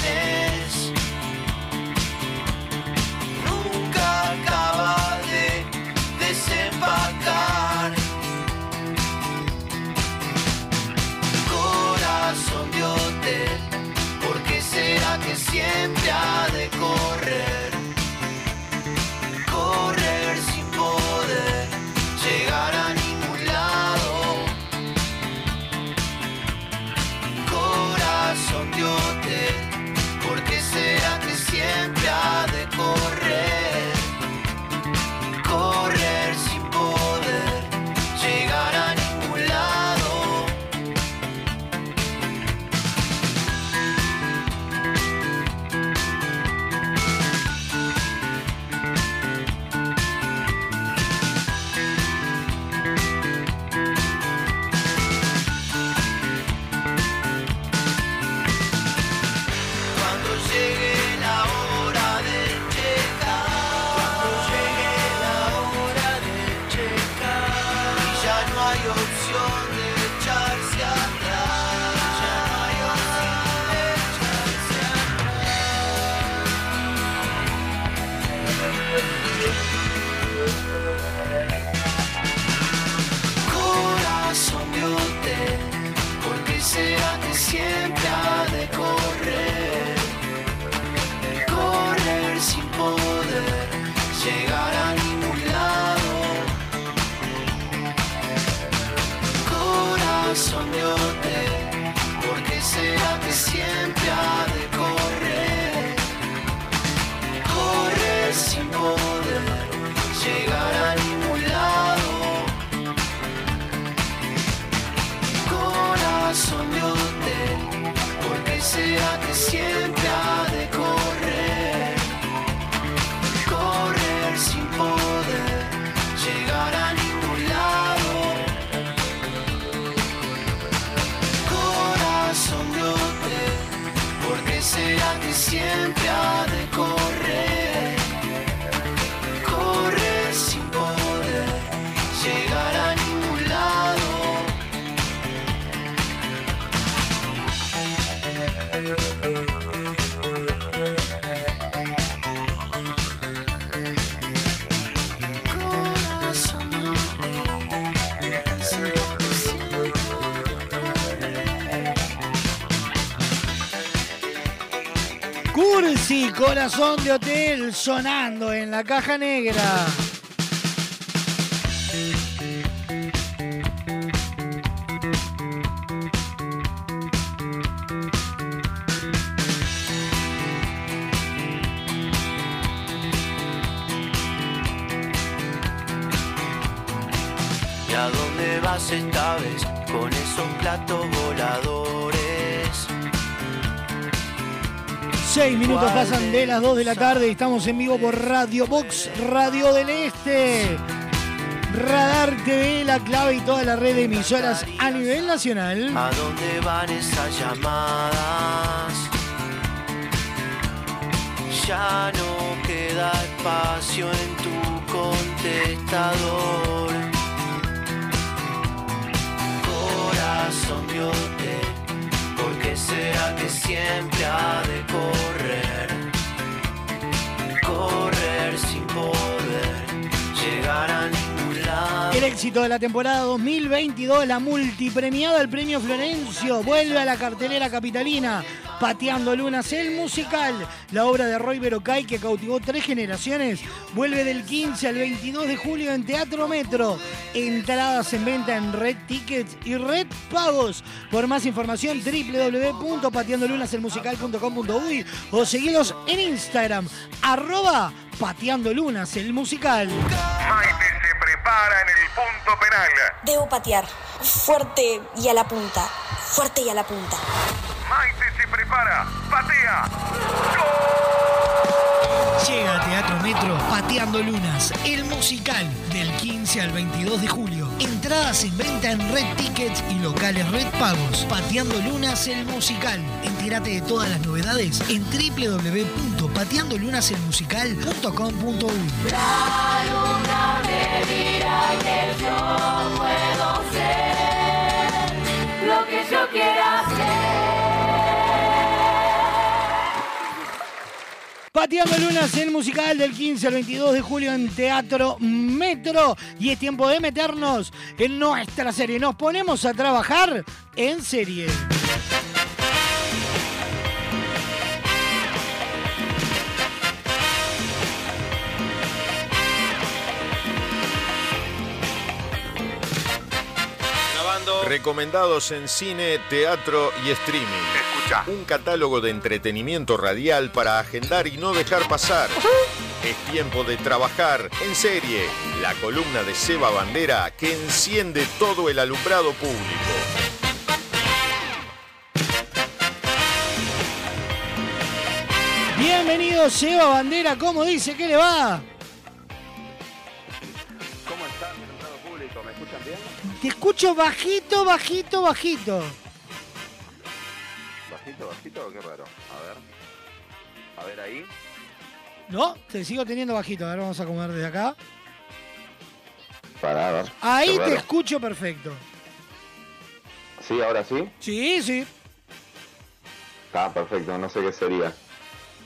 Corazón de Hotel sonando en la caja negra. ¿Y a dónde vas esta vez con esos platos? 16 minutos pasan de las 2 de la tarde y estamos en vivo por Radio Box, Radio del Este, Radar TV, La Clave y toda la red de emisoras a nivel nacional. ¿A dónde van esas llamadas? Ya no queda espacio en tu contestador. Corazón Dios que siempre ha de correr? Correr sin poder llegar a ningún lado. El éxito de la temporada 2022, la multipremiada del premio Florencio, vuelve a la cartelera capitalina. Pateando Lunas, el musical, la obra de Roy Berocay que cautivó tres generaciones, vuelve del 15 al 22 de julio en Teatro Metro. Entradas en venta en Red Tickets y Red Pagos. Por más información, www.pateandolunaselmusical.com.uy o seguidos en Instagram, arroba Pateando Lunas, el musical. Maite se prepara en el punto penal. Debo patear. Fuerte y a la punta. Fuerte y a la punta. Maite se prepara. Patea. Llega a Teatro Metro Pateando Lunas, el musical del 15 al 22 de julio. Entradas en venta en Red Tickets y locales Red Pagos. Pateando Lunas, el musical. Entérate de todas las novedades en www.pateandolunaselmusical.com.uy. La luna me dirá que yo puedo ser lo que yo quiera Pateando Lunas, el musical del 15 al 22 de julio en Teatro Metro. Y es tiempo de meternos en nuestra serie. Nos ponemos a trabajar en serie. Recomendados en cine, teatro y streaming. Escucha. Un catálogo de entretenimiento radial para agendar y no dejar pasar. Es tiempo de trabajar en serie. La columna de Seba Bandera que enciende todo el alumbrado público. Bienvenido, Seba Bandera. ¿Cómo dice? ¿Qué le va? Te escucho bajito, bajito, bajito. Bajito, bajito, qué raro. A ver. A ver ahí. No, te sigo teniendo bajito. A ver, vamos a comer desde acá. Para, ver. Ahí te raro. escucho perfecto. Sí, ahora sí. Sí, sí. Ah, perfecto, no sé qué sería.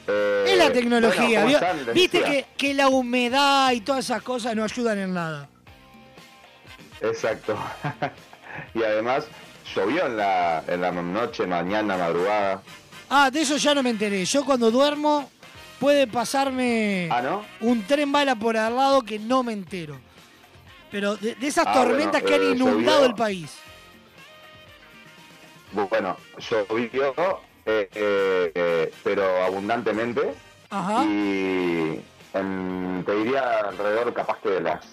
Eh, Es la tecnología. Viste que la humedad y todas esas cosas no ayudan en nada. Exacto. [LAUGHS] y además, llovió en la, en la noche, mañana, madrugada. Ah, de eso ya no me enteré. Yo cuando duermo puede pasarme Ah, ¿no? un tren bala por al lado que no me entero. Pero de, de esas Ah, tormentas bueno, que han eh, inundado llovió. el país. Bueno, llovió, eh, eh, eh, pero abundantemente. Ajá. Y en- te diría alrededor capaz que de las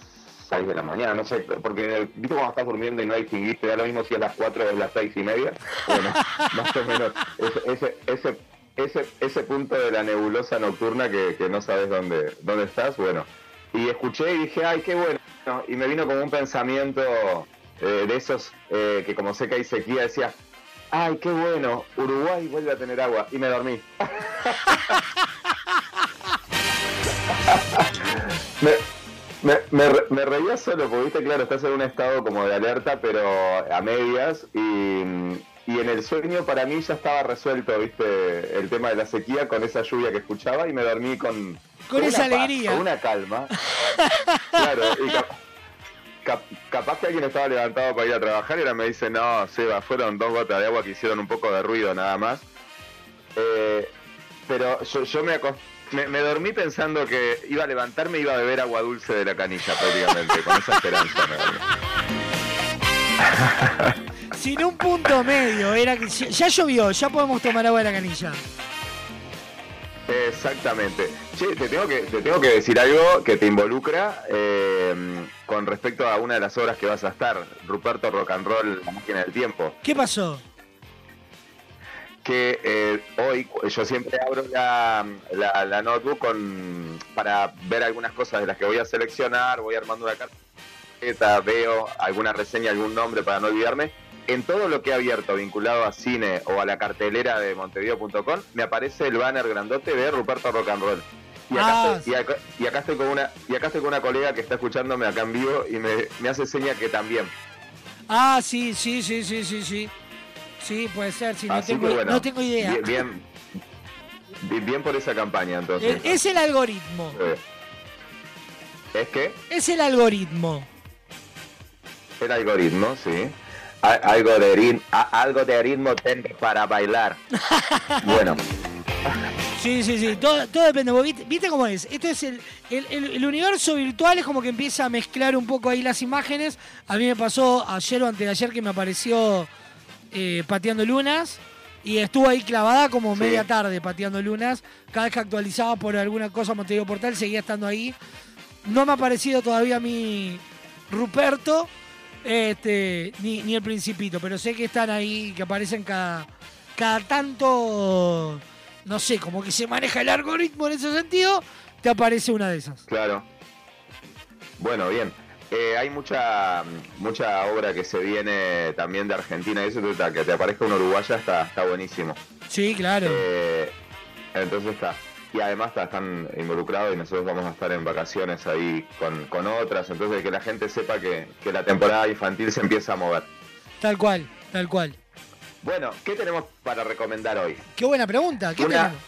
6 de la mañana, no sé, porque viste cuando estás durmiendo y no distinguiste, da lo mismo si es las 4 o es las 6 y media. Bueno, [LAUGHS] más o menos ese, ese, ese, ese, punto de la nebulosa nocturna que, que no sabes dónde, dónde estás, bueno. Y escuché y dije, ay, qué bueno. Y me vino como un pensamiento eh, de esos eh, que como sé que hay sequía, decía, ay, qué bueno, Uruguay vuelve a tener agua. Y me dormí. [LAUGHS] me, me me reía solo, porque viste, claro, estás en un estado como de alerta, pero a medias, y, y en el sueño para mí ya estaba resuelto, viste, el tema de la sequía con esa lluvia que escuchaba y me dormí con... Con una esa paz, alegría. Con una calma. claro, y cap- cap- capaz que alguien estaba levantado para ir a trabajar y ahora me dice, no, Seba, fueron dos gotas de agua que hicieron un poco de ruido nada más. Eh, pero yo, yo me, acos- me, me dormí pensando que iba a levantarme y iba a beber agua dulce de la canilla prácticamente, con esa esperanza. me. [LAUGHS] Sin un punto medio. Era que ya ya llovió, ya podemos tomar agua de la canilla. Exactamente. Che, te tengo que, te tengo que decir algo que te involucra eh, con respecto a una de las obras que vas a estar, Ruperto Rock and Roll, La máquina del tiempo. ¿Qué pasó? Que eh, hoy yo siempre abro la, la, la notebook con, para ver algunas cosas de las que voy a seleccionar, voy armando una carpeta, veo alguna reseña, algún nombre para no olvidarme. En todo lo que he abierto vinculado a cine o a la cartelera de montevideo.com, me aparece el banner grandote de Ruperto Rock and Roll. Y acá, Ah, estoy, y acá- y acá estoy con una y acá estoy con una colega que está escuchándome acá en vivo y me, me hace seña que también. Ah, sí, sí, sí, sí, sí, sí. Sí, puede ser, sí, no, tengo, bueno, no tengo idea. Bien, bien, por esa campaña entonces. Eh, Es el algoritmo. Eh, Es que Es el algoritmo. el algoritmo, sí. Algo de ritmo, algo de ritmo para bailar. [LAUGHS] bueno, Sí, sí, sí, todo, todo depende. ¿Viste, viste cómo es? Esto es el, el, el- el universo virtual, es como que empieza a mezclar un poco ahí las imágenes. A mí me pasó ayer o antes de ayer que me apareció eh, pateando lunas y estuvo ahí clavada como media tarde pateando lunas. Cada vez que actualizaba por alguna cosa Montevideo Portal seguía estando ahí. No me ha aparecido todavía a mí Ruperto este, ni, ni el Principito, pero sé que están ahí, que aparecen cada, cada tanto, no sé, como que se maneja el algoritmo en ese sentido, te aparece una de esas. claro. Bueno, bien. Eh, hay mucha mucha obra que se viene también de Argentina y eso te- que te aparezca un uruguaya está, está buenísimo. Sí, claro. Eh, entonces está. Y además está- están involucrados y nosotros vamos a estar en vacaciones ahí con, con otras. Entonces que la gente sepa que, que la temporada infantil se empieza a mover. Tal cual, tal cual. Bueno, ¿qué tenemos para recomendar hoy? Qué buena pregunta. ¿Qué Una- tenemos?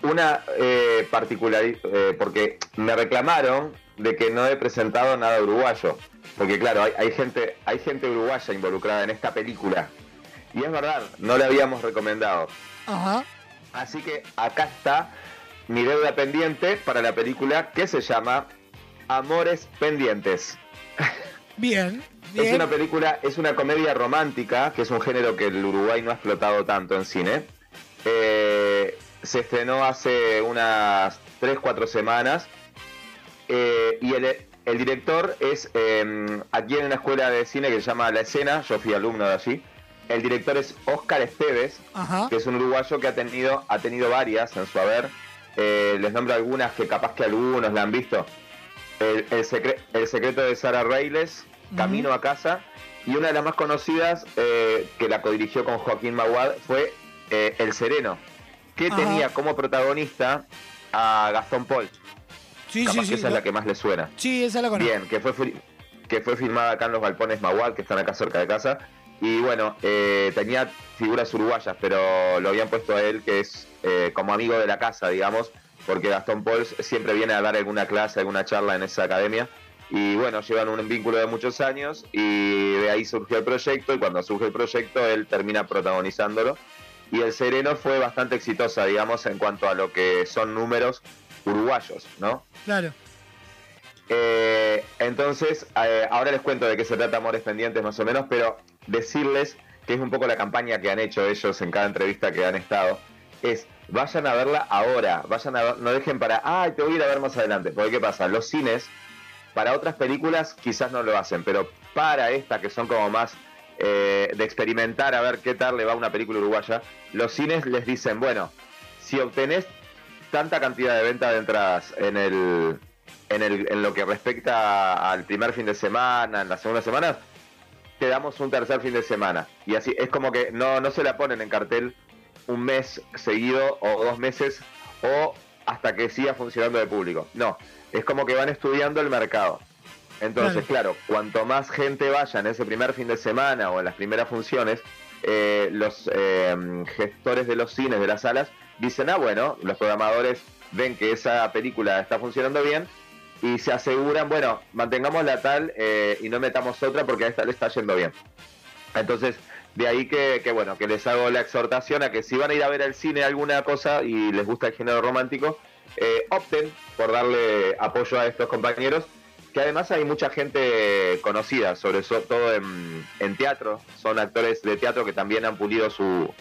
Una eh, particularidad, porque me reclamaron de que no he presentado nada uruguayo. Porque claro, hay, hay gente hay gente uruguaya involucrada en esta película. Y es verdad, no la habíamos recomendado. Ajá. Así que acá está mi deuda pendiente para la película que se llama Amores Pendientes. Bien, Es bien. una película, es una comedia romántica, que es un género que el Uruguay no ha explotado tanto en cine. Eh, se estrenó hace unas 3-4 semanas. Eh, y el, el director es eh, aquí en una escuela de cine que se llama La Escena, yo fui alumno de allí. El director es Oscar Esteves, Ajá. que es un uruguayo que ha tenido, ha tenido varias en su haber. Eh, les nombro algunas que capaz que algunos la han visto. El, el secre- El secreto de Sara Reyles, Camino a casa. Y una de las más conocidas, eh, que la codirigió con Joaquín Maguad, fue eh, El Sereno, que Ajá. tenía como protagonista a Gastón Paul. Sí, Capaz sí, sí. esa es la que más le suena. Sí, esa la conozco. Bien, que fue, que fue filmada acá en los galpones Maguad, que están acá cerca de casa. Y bueno, eh, tenía figuras uruguayas, pero lo habían puesto a él, que es eh, como amigo de la casa, digamos, porque Gastón Paul siempre viene a dar alguna clase, alguna charla en esa academia. Y bueno, llevan un vínculo de muchos años y de ahí surgió el proyecto y cuando surge el proyecto él termina protagonizándolo. Y El Sereno fue bastante exitosa, digamos, en cuanto a lo que son números uruguayos, ¿no? Claro. Eh, entonces, eh, ahora les cuento de qué se trata Amores Pendientes más o menos, pero decirles que es un poco la campaña que han hecho ellos en cada entrevista que han estado, es vayan a verla ahora, vayan a ver, no dejen para, ay, te voy a ir a ver más adelante, porque ¿qué pasa? Los cines, para otras películas quizás no lo hacen, pero para esta que son como más eh, de experimentar a ver qué tal le va una película uruguaya, los cines les dicen, bueno, si obtenés tanta cantidad de venta de entradas en el, en, el, en lo que respecta al primer fin de semana, en la segunda semana, te damos un tercer fin de semana. Y así es como que no, no se la ponen en cartel un mes seguido o dos meses o hasta que siga funcionando de público. No, es como que van estudiando el mercado. Entonces, claro, cuanto más gente vaya en ese primer fin de semana o en las primeras funciones, eh, los eh, gestores de los cines, de las salas, dicen, ah, bueno, los programadores ven que esa película está funcionando bien y se aseguran, bueno, mantengámosla tal eh, y no metamos otra porque a esta le está yendo bien. Entonces, de ahí que, que, bueno, que les hago la exhortación a que si van a ir a ver al cine alguna cosa y les gusta el género romántico, eh, opten por darle apoyo a estos compañeros, que además hay mucha gente conocida, sobre so- todo en teatro, son actores de teatro que también han pulido su,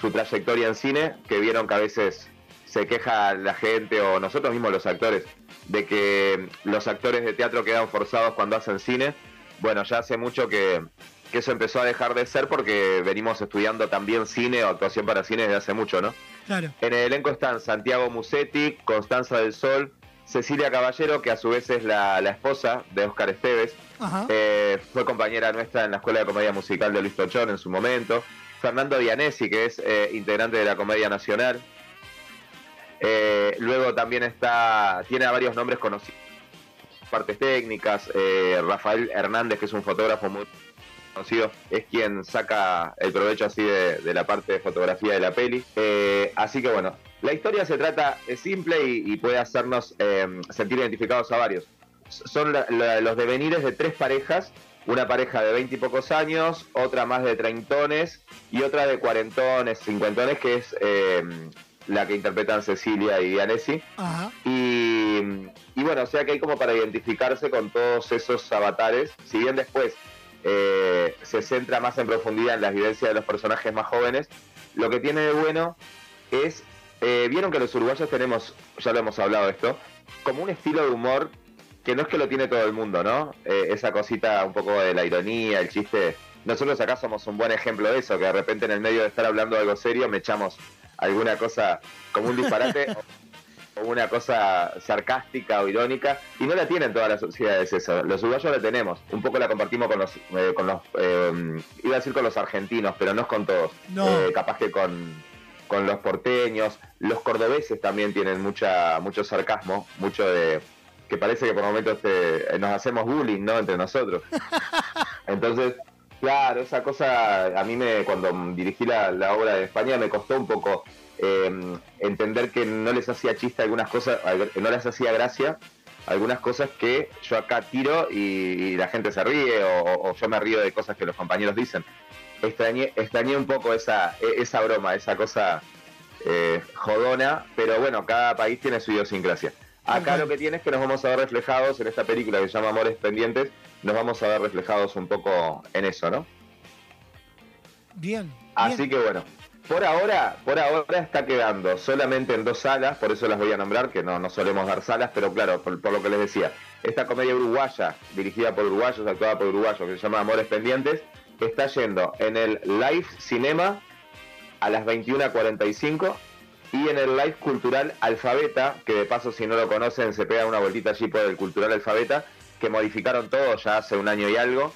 su trayectoria en cine, que vieron que a veces se queja la gente o nosotros mismos los actores de que los actores de teatro quedan forzados cuando hacen cine. Bueno, ya hace mucho que, que eso empezó a dejar de ser porque venimos estudiando también cine o actuación para cine desde hace mucho, ¿no? Claro. En el elenco están Santiago Musetti, Constanza del Sol, Cecilia Caballero, que a su vez es la, la esposa de Óscar Esteves. Eh, fue compañera nuestra en la Escuela de Comedia Musical de Luis Tochón en su momento. Fernando Dianesi, que es eh, integrante de la Comedia Nacional. Eh, luego también está, tiene a varios nombres conocidos, partes técnicas. eh, Rafael Hernández, que es un fotógrafo muy conocido, es quien saca el provecho así de, la parte de fotografía de la peli. Así que bueno, la historia se trata, es simple y, y puede hacernos sentir identificados a varios. Son la- la- los devenires de tres parejas, una pareja de veinte y pocos años, otra más de treintones y otra de cuarentones, cincuentones, que es eh, la que interpretan Cecilia y Dianesi. Ajá. Y, y bueno, o sea que hay como para identificarse con todos esos avatares, si bien después eh, se centra más en profundidad en las vivencias de los personajes más jóvenes, lo que tiene de bueno es, eh, vieron que los uruguayos tenemos, ya lo hemos hablado esto, como un estilo de humor que no es que lo tiene todo el mundo, ¿no? Eh, esa cosita un poco de la ironía, el chiste. Nosotros acá somos un buen ejemplo de eso, que de repente en el medio de estar hablando de algo serio me echamos alguna cosa como un disparate [LAUGHS] o una cosa sarcástica o irónica y no la tienen todas las sociedades eso. Los uruguayos la tenemos, un poco la compartimos con los, eh, con los eh, iba a decir con los argentinos, pero no es con todos. No. Eh, capaz que con, con los porteños, los cordobeses también tienen mucha mucho sarcasmo, mucho de que parece que por momentos este, nos hacemos bullying, ¿no? Entre nosotros. [LAUGHS] Entonces, claro, esa cosa a mí me cuando dirigí la, la obra de España me costó un poco eh, entender que no les hacía chiste algunas cosas, que no les hacía gracia algunas cosas que yo acá tiro y, y la gente se ríe o, o yo me río de cosas que los compañeros dicen. Extrañé, extrañé un poco esa, e- esa broma, esa cosa eh, jodona, pero bueno, cada país tiene su idiosincrasia. Acá lo que tiene es que nos vamos a ver reflejados en esta película que se llama Amores Pendientes, nos vamos a ver reflejados un poco en eso, ¿no? Bien. Así que bueno, por ahora, por ahora está quedando solamente en dos salas, por eso las voy a nombrar, que no, no solemos dar salas, pero claro, por, por lo que les decía, esta comedia uruguaya, dirigida por uruguayos, actuada por uruguayos, que se llama Amores Pendientes, está yendo en el Live Cinema a las 21.45 y en el Live Cultural Alfabeta, que de paso si no lo conocen se pega una vueltita allí por el Cultural Alfabeta, que modificaron todo ya hace un año y algo,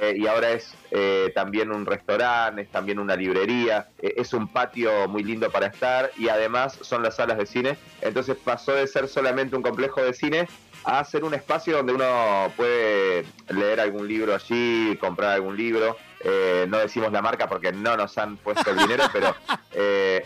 eh, y ahora es eh, también un restaurante, es también una librería, eh, es un patio muy lindo para estar y además son las salas de cine. Entonces pasó de ser solamente un complejo de cine a ser un espacio donde uno puede leer algún libro allí, comprar algún libro. Eh, no decimos la marca porque no nos han puesto el dinero, pero [LAUGHS] eh,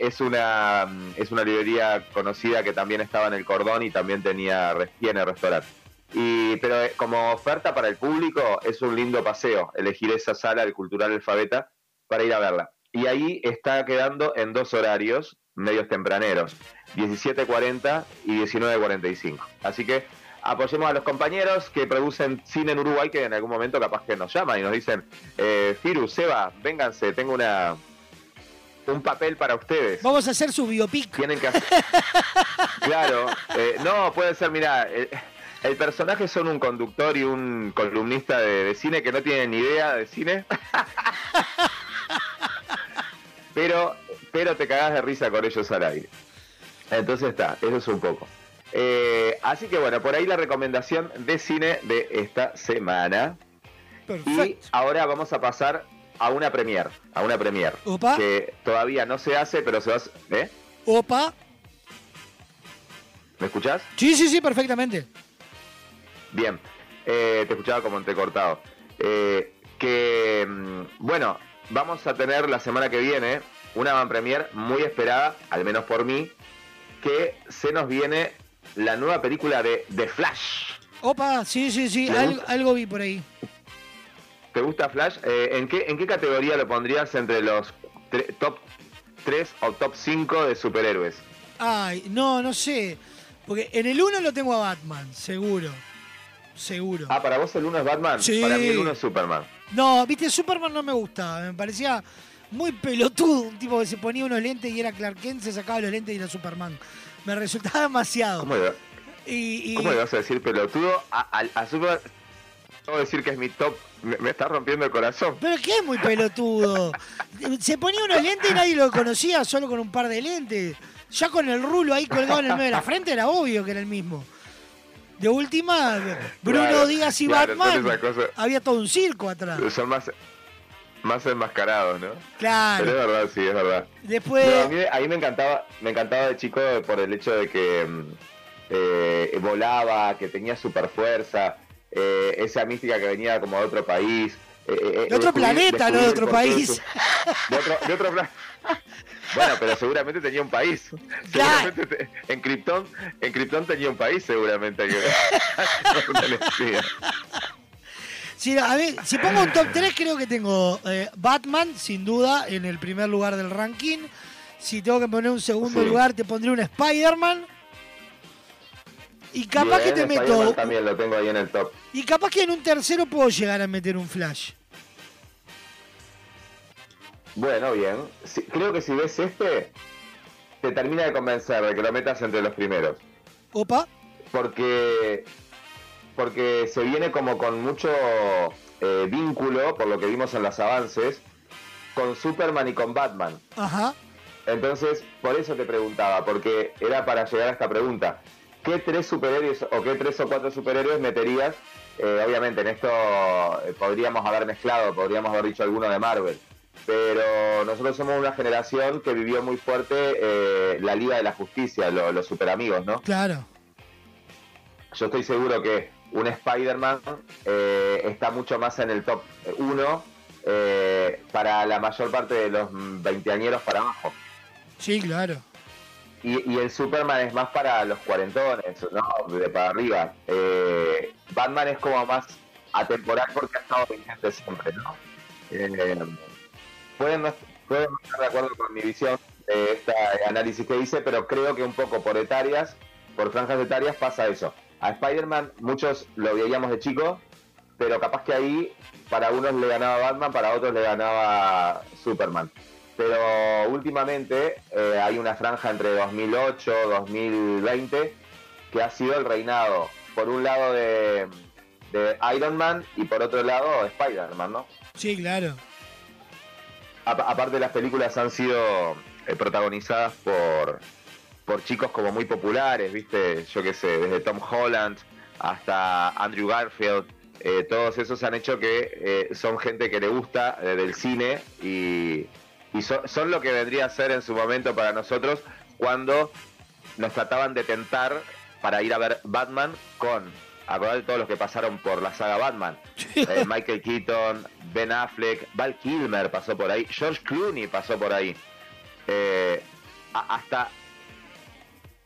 es una es una librería conocida que también estaba en el cordón y también tenía tiene restaurante. Y, pero eh, como oferta para el público es un lindo paseo elegir esa sala del Cultural Alfabeta para ir a verla. Y ahí está quedando en dos horarios medios tempraneros, 17.40 y 19.45. Así que apoyemos a los compañeros que producen cine en Uruguay que en algún momento capaz que nos llaman y nos dicen, eh, Firu, Seba, vénganse, tengo una un papel para ustedes. Vamos a hacer su biopic. Tienen que hacer... [LAUGHS] Claro, eh, no, puede ser, mira, el, el personaje son un conductor y un columnista de, de cine que no tienen ni idea de cine. [LAUGHS] pero, pero te cagás de risa con ellos al aire. Entonces está, eso es un poco. Eh, así que bueno, por ahí la recomendación de cine de esta semana. Y ahora vamos a pasar a una premier, a una premier Opa. que todavía no se hace, pero se va. a- ¿Eh? Opa. ¿Me escuchás? Sí, sí, sí, perfectamente. Bien, eh, te escuchaba como entrecortado. Eh, que, mm, bueno, vamos a tener la semana que viene una van premier muy esperada, al menos por mí, que se nos viene la nueva película de The Flash. Opa, sí, sí, sí, ¿Le algo, algo vi por ahí. ¿Te gusta Flash? Eh, ¿en, qué, ¿En qué categoría lo pondrías entre los top 3 o top 5 de superhéroes? Ay, no, no sé. Porque en el 1 lo tengo a Batman, seguro. Seguro. Ah, ¿para vos el 1 es Batman? Sí. Para mí el 1 es Superman. No, viste, Superman no me gustaba. Me parecía muy pelotudo. Un tipo que se ponía unos lentes y era Clark Kent, se sacaba los lentes y era Superman. Me resultaba demasiado. ¿Cómo le, Y, y- cómo le vas a decir pelotudo a, a- a Superman? puedo decir que es mi top, me, me está rompiendo el corazón. Pero que es muy pelotudo. Se ponía unos lentes y nadie lo conocía solo con un par de lentes. Ya con el rulo ahí colgado en el medio de la frente era obvio que era el mismo. De última, Bruno Claro, Díaz y claro, Batman. Había todo un circo atrás. Son más, más enmascarados, ¿no? Claro. Pero es verdad, sí, es verdad. Después. No, a, mí, a mí me encantaba, me encantaba de chico por el hecho de que mm, eh, volaba, que tenía super fuerza, esa mística que venía como de otro país. eh, eh, De otro planeta, no de otro país. su- De otro, de otro planeta. [LAUGHS] Bueno, pero seguramente tenía un país. [LAUGHS] Seguramente te- en Krypton, en Krypton tenía un país seguramente. Que. Si, [LAUGHS] a ver, si pongo un top 3, creo que tengo eh, Batman, sin duda, en el primer lugar del ranking. Si tengo que poner un segundo Sí. lugar, te pondré un Spider-Man. Y capaz Bien, que te meto. También lo tengo ahí en el top. Y capaz que en un tercero puedo llegar a meter un Flash. Bueno, bien. Si- creo que si ves este, te termina de convencer de que lo metas entre los primeros. Opa. Porque, porque se viene como con mucho eh, vínculo, por lo que vimos en los avances, con Superman y con Batman. Ajá. Entonces, por eso te preguntaba, porque era para llegar a esta pregunta. ¿Qué tres superhéroes o qué tres o cuatro superhéroes meterías? Eh, obviamente en esto eh, podríamos haber mezclado, podríamos haber dicho alguno de Marvel, pero nosotros somos una generación que vivió muy fuerte eh, la Liga de la Justicia, lo- los superamigos, ¿no? Claro. Yo estoy seguro que un Spider-Man eh, está mucho más en el top 1 para la mayor parte de los veinteañeros para abajo. Sí, claro. Y, y el Superman es más para los cuarentones, ¿no? De para arriba. Eh, Batman es como más atemporal porque ha estado vigente siempre, ¿no? Eh, pueden, pueden estar de acuerdo con mi visión de este análisis que hice, pero creo que un poco por etarias, por franjas etarias pasa eso. A Spider-Man muchos lo veíamos de chico, pero capaz que ahí para unos le ganaba Batman, para otros le ganaba Superman. Pero últimamente eh, hay una franja entre 2008 2020 que ha sido el reinado, por un lado de, de Iron Man y por otro lado de Spider-Man, ¿no? Sí, claro. A- aparte las películas han sido eh, protagonizadas por, por chicos como muy populares, ¿viste? Yo qué sé, desde Tom Holland hasta Andrew Garfield, eh, todos esos han hecho que son gente que le gusta del cine y, y so- son lo que vendría a ser en su momento para nosotros cuando nos trataban de tentar para ir a ver Batman con, acordate todos los que pasaron por la saga Batman, Eh, Michael Keaton, Ben Affleck, Val Kilmer pasó por ahí, George Clooney pasó por ahí, Eh, hasta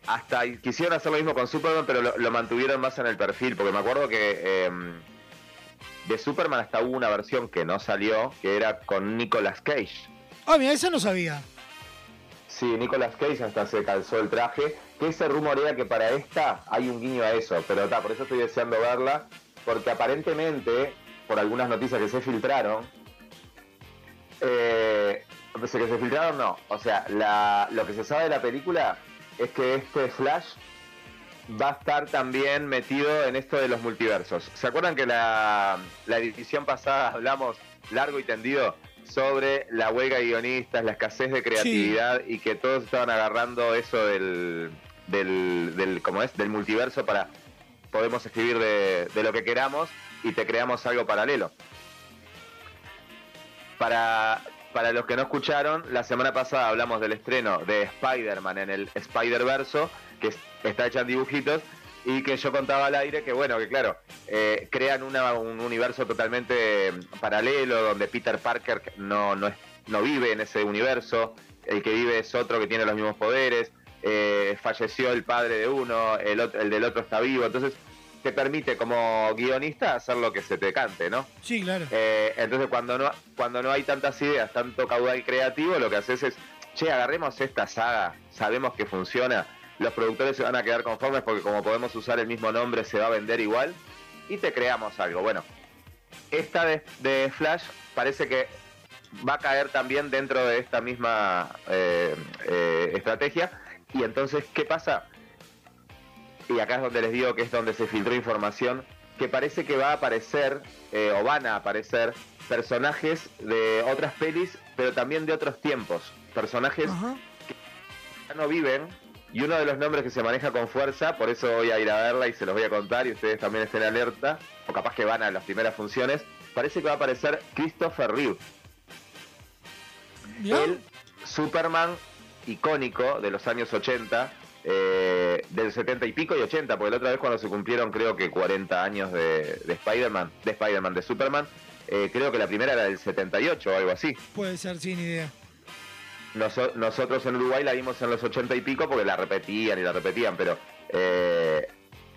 hasta quisieron hacer lo mismo con Superman, pero lo, lo mantuvieron más en el perfil, porque me acuerdo que eh, de Superman hasta hubo una versión que no salió, que era con Nicolas Cage. Ah, mira, eso no sabía. Sí, Nicolas Cage hasta se calzó el traje, que se rumorea que para esta hay un guiño a eso, pero está, por eso estoy deseando verla, porque aparentemente, por algunas noticias que se filtraron, eh, que se filtraron no, o sea, lo que se sabe de la película es que este Flash va a estar también metido en esto de los multiversos. ¿Se acuerdan que la, la edición pasada hablamos largo y tendido sobre la huelga de guionistas, la escasez de creatividad y que todos estaban agarrando eso del, del, del ¿cómo es? del multiverso para podemos escribir de, de lo que queramos y te creamos algo paralelo? Para, para los que no escucharon, la semana pasada hablamos del estreno de Spider-Man en el Spider-Verso, que es- está hecha en dibujitos, y que yo contaba al aire que, bueno, que claro, eh, crean una- un universo totalmente paralelo, donde Peter Parker no, no, es- no vive en ese universo, el que vive es otro que tiene los mismos poderes, eh, falleció el padre de uno, el, otro- el del otro está vivo, entonces te permite como guionista hacer lo que se te cante, ¿no? Sí, claro. Eh, entonces cuando no, cuando no hay tantas ideas, tanto caudal creativo, lo que haces es, che, agarremos esta saga, sabemos que funciona, los productores se van a quedar conformes porque como podemos usar el mismo nombre se va a vender igual y te creamos algo. Bueno, esta de, de Flash parece que va a caer también dentro de esta misma eh, eh, estrategia y entonces, ¿qué pasa? Y acá es donde les digo que es donde se filtró información que parece que va a aparecer, eh, o van a aparecer, personajes de otras pelis, pero también de otros tiempos. Personajes que ya no viven. Y uno de los nombres que se maneja con fuerza, por eso voy a ir a verla y se los voy a contar y ustedes también estén alerta, o capaz que van a las primeras funciones, parece que va a aparecer Christopher Reeve. El Superman icónico de los años 80, eh, del 70 y pico y 80, porque la otra vez cuando se cumplieron creo que 40 años de, de Spider-Man, de Spider-Man, de Superman, eh, creo que la primera era del 78 o algo así. Puede ser, sin idea. Noso- nosotros en Uruguay la vimos en los 80 y pico porque la repetían y la repetían, pero eh,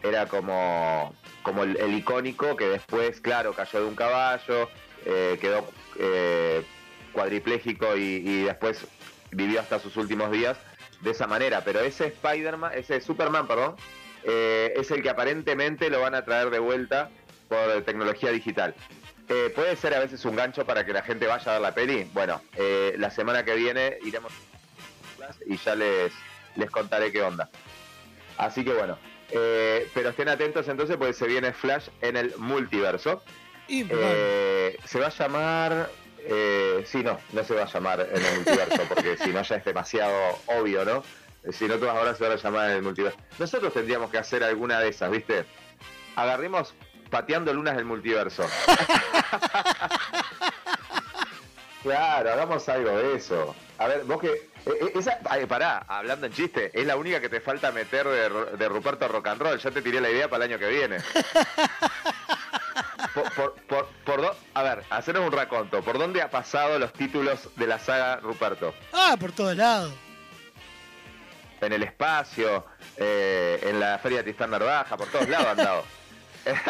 era como, como el, icónico que después, claro, cayó de un caballo, eh, quedó eh, y después vivió hasta sus últimos días de esa manera. Pero ese Spider-Man, ese Superman, perdón, eh, es el que aparentemente lo van a traer de vuelta por tecnología digital. Eh, puede ser a veces un gancho para que la gente vaya a ver la peli. Bueno, eh, la semana que viene iremos y ya les, les contaré qué onda. Así que bueno, eh, pero estén atentos entonces porque se viene Flash en el multiverso. Se va a llamar... Sí, no, no se va a llamar en el multiverso porque [LAUGHS] si no ya es demasiado obvio, ¿no? Si no, todas ahora se van a llamar en el multiverso. Nosotros tendríamos que hacer alguna de esas, ¿viste? Agarremos pateando lunas del multiverso. [LAUGHS] Claro, hagamos algo de eso. A ver, vos que. eh, eh, esa, ay, pará, hablando en chiste, es la única que te falta meter de, de Ruperto Rock and Roll. Ya te tiré la idea para el año que viene. [LAUGHS] Por, por, por, por do- a ver, hacernos un raconto. ¿Por dónde ha pasado los títulos de la saga Ruperto? Ah, por todos lados. En el espacio, eh, en la Feria Tristán Narvaja, por todos lados han dado. [LAUGHS]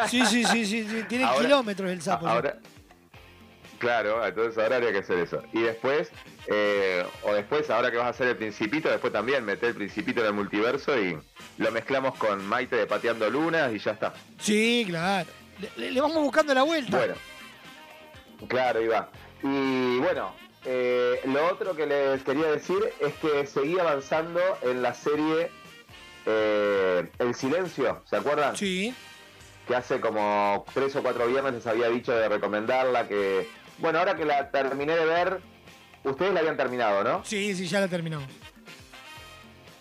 Sí, sí, sí, sí, sí, [LAUGHS] tiene Ahora- kilómetros el sapo. Ahora, claro, entonces ahora habría que hacer eso. Y después, eh, o después, ahora que vas a hacer el Principito, después también meter el Principito en el multiverso y lo mezclamos con Maite de Pateando Lunas y ya está. Sí, claro. Le, vamos buscando la vuelta. Bueno, claro, va. Y bueno, eh, lo otro que les quería decir es que seguí avanzando en la serie eh, El Silencio, ¿se acuerdan? Sí. Que hace como tres o cuatro viernes les había dicho de recomendarla, que... Bueno, ahora que la terminé de ver, ustedes la habían terminado, ¿no? Sí, sí, ya la terminamos.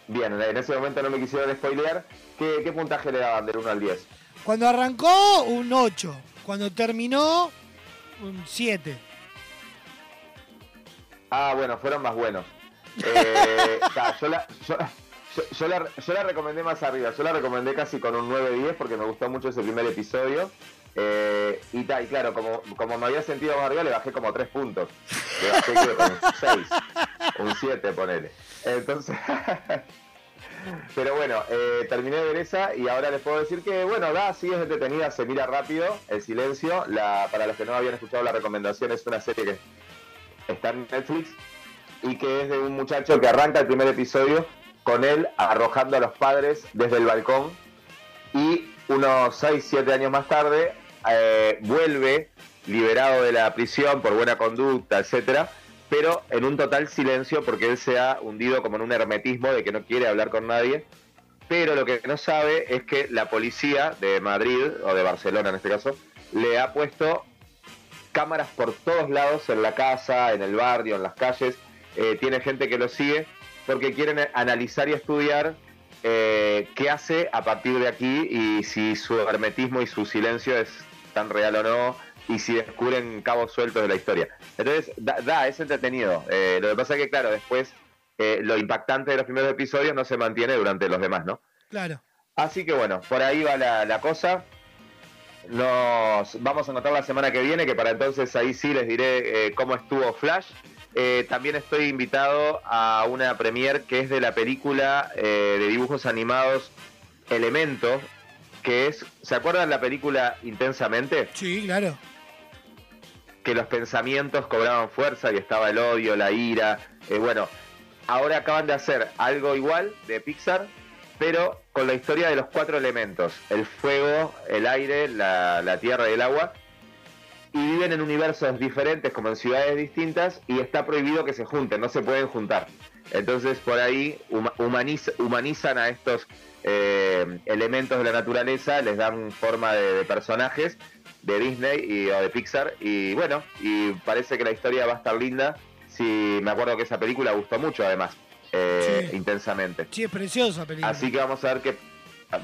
Bien, en ese momento no me quisieron spoilear. ¿Qué, qué puntaje le daban del 1 al 10? Cuando arrancó, un 8. Cuando terminó, un 7. Ah, bueno, fueron más buenos. [LAUGHS] Eh, ta, yo, la, yo, yo- la, yo la recomendé más arriba, yo la recomendé casi con un 9-10 porque me gustó mucho ese primer episodio. Eh, y, ta, y claro, como, como me había sentido más arriba, le bajé como 3 puntos. Le bajé con un 6, un 7, ponele. Entonces, [LAUGHS] pero bueno, eh, terminé de ver esa y ahora les puedo decir que, bueno, da, sí es entretenida, se mira rápido, El Silencio. La, para los que no habían escuchado la recomendación, es una serie que está en Netflix y que es de un muchacho que arranca el primer episodio con él arrojando a los padres desde el balcón y unos 6, 7 años más tarde eh, vuelve liberado de la prisión por buena conducta, etcétera, pero en un total silencio porque él se ha hundido como en un hermetismo de que no quiere hablar con nadie. Pero lo que no sabe es que la policía de Madrid, o de Barcelona en este caso, le ha puesto cámaras por todos lados en la casa, en el barrio, en las calles. Eh, tiene gente que lo sigue porque quieren analizar y estudiar eh, qué hace a partir de aquí y si su hermetismo y su silencio es tan real o no y si descubren cabos sueltos de la historia. Entonces, da, da, es entretenido. Eh, lo que pasa es que, claro, después eh, lo impactante de los primeros episodios no se mantiene durante los demás, ¿no? Claro. Así que bueno, por ahí va la, la cosa. Nos vamos a notar la semana que viene, que para entonces ahí sí les diré eh, cómo estuvo Flash. Eh, también estoy invitado a una premiere que es de la película eh, de dibujos animados Elementos, que es, ¿se acuerdan la película Intensamente? Sí, claro. que los pensamientos cobraban fuerza y estaba el odio, la ira. Eh, bueno, ahora acaban de hacer algo igual de Pixar, pero con la historia de los cuatro elementos, el fuego, el aire, la, la tierra y el agua. Y viven en universos diferentes, como en ciudades distintas, y está prohibido que se junten, no se pueden juntar. Entonces por ahí huma- humaniz- humanizan a estos eh, elementos de la naturaleza, les dan forma de, de personajes de Disney y, o de Pixar, y bueno, y parece que la historia va a estar linda. Si me acuerdo que esa película gustó mucho además, eh, Sí. intensamente. Sí, es preciosa película. Así que vamos a ver qué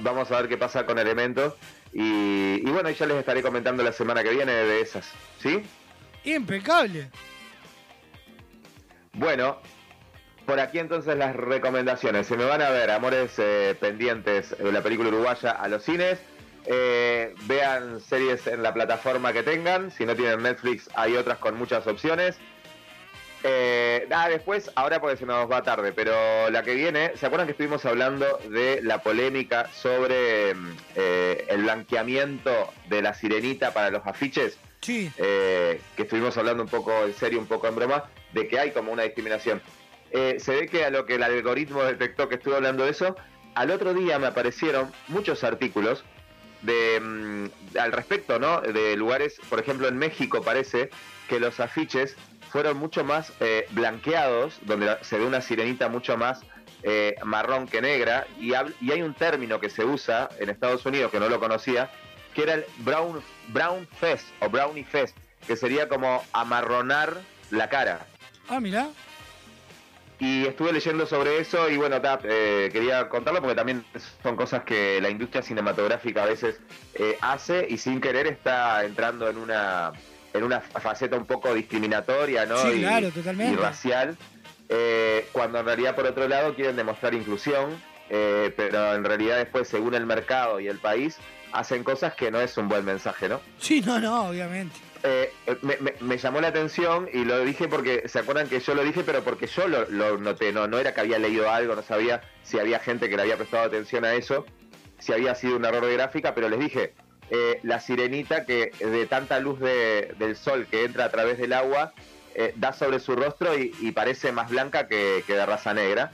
vamos a ver qué pasa con elementos y, y bueno, ya les estaré comentando la semana que viene de esas, ¿sí? Impecable. Bueno, por aquí entonces las recomendaciones. Se me van a ver Amores eh, Pendientes, eh, la película uruguaya a los cines. Eh, vean series en la plataforma que tengan. Si no tienen Netflix, hay otras con muchas opciones. Eh, nada, después, ahora porque se nos va tarde, pero la que viene, ¿se acuerdan que estuvimos hablando de la polémica sobre mm, eh, el blanqueamiento de la sirenita para los afiches? Sí. Eh, que estuvimos hablando un poco en serio, un poco en broma, de que hay como una discriminación. Eh, se ve que a lo que el algoritmo detectó que estuve hablando de eso, al otro día me aparecieron muchos artículos de mm, al respecto, ¿no? De lugares, por ejemplo, en México parece que los afiches fueron mucho más eh, blanqueados, donde se ve una sirenita mucho más eh, marrón que negra, y hay un término que se usa en Estados Unidos que no lo conocía, que era el brown, brown fest o brownie fest, que sería como amarronar la cara. Ah, mira. Y estuve leyendo sobre eso y bueno, ta, eh, quería contarlo porque también son cosas que la industria cinematográfica a veces eh, hace y sin querer está entrando en una en una faceta un poco discriminatoria, ¿no? Sí, y, claro, totalmente. y racial, eh, cuando en realidad por otro lado quieren demostrar inclusión, eh, pero en realidad después según el mercado y el país hacen cosas que no es un buen mensaje, ¿no? Sí, no, no, obviamente. Eh, eh, me, me- me llamó la atención y lo dije porque, ¿se acuerdan que yo lo dije? Pero porque yo lo, lo noté, no, no era que había leído algo, no sabía si había gente que le había prestado atención a eso, si había sido un error de gráfica, pero les dije, eh, la sirenita que de tanta luz de- del sol que entra a través del agua, eh, da sobre su rostro y, parece más blanca que, de raza negra.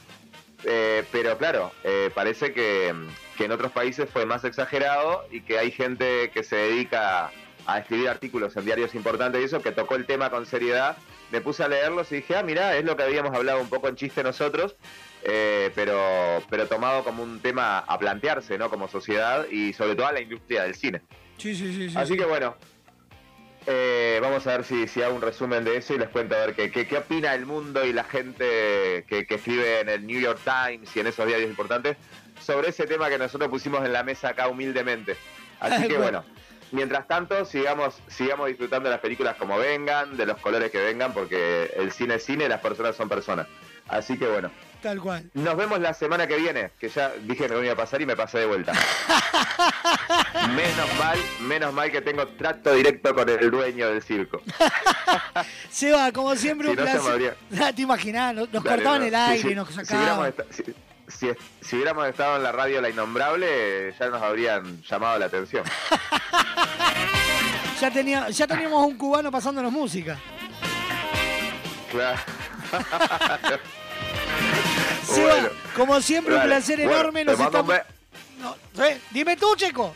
Eh, pero claro, eh, parece que, que en otros países fue más exagerado y que hay gente que se dedica a escribir artículos en diarios importantes y eso, que tocó el tema con seriedad. Me puse a leerlos y dije, ah, mira, es lo que habíamos hablado un poco en chiste nosotros, eh, pero, pero tomado como un tema a plantearse, ¿no? Como sociedad y sobre todo a la industria del cine. Sí, sí, sí. sí, Así sí. que bueno, eh, vamos a ver si, si hago un resumen de eso y les cuento a ver qué, qué, qué opina el mundo y la gente que, que escribe en el New York Times y en esos diarios importantes sobre ese tema que nosotros pusimos en la mesa acá humildemente. Así [LAUGHS] que bueno, mientras tanto sigamos, sigamos disfrutando de las películas como vengan, de los colores que vengan, porque el cine es cine y las personas son personas. Así que bueno, Tal cual. nos vemos la semana que viene, que ya dije que me iba a pasar y me pasé de vuelta. [LAUGHS] menos mal, menos mal que tengo trato directo con el dueño del circo. [LAUGHS] Seba, como siempre, Si un no, placer. habría- Ah, Te imaginas, nos, nos Dale, cortaban no. el aire, nos Si hubiéramos, sacaban. si- si hubiéramos estado en la radio La Innombrable, ya nos habrían llamado la atención. [LAUGHS] Ya, tenía, ya teníamos un cubano pasándonos música. Claro. Seba, Bueno. como siempre, un placer Bueno, enorme. te Nos mando un estamos... No, eh, Dime tú, chico.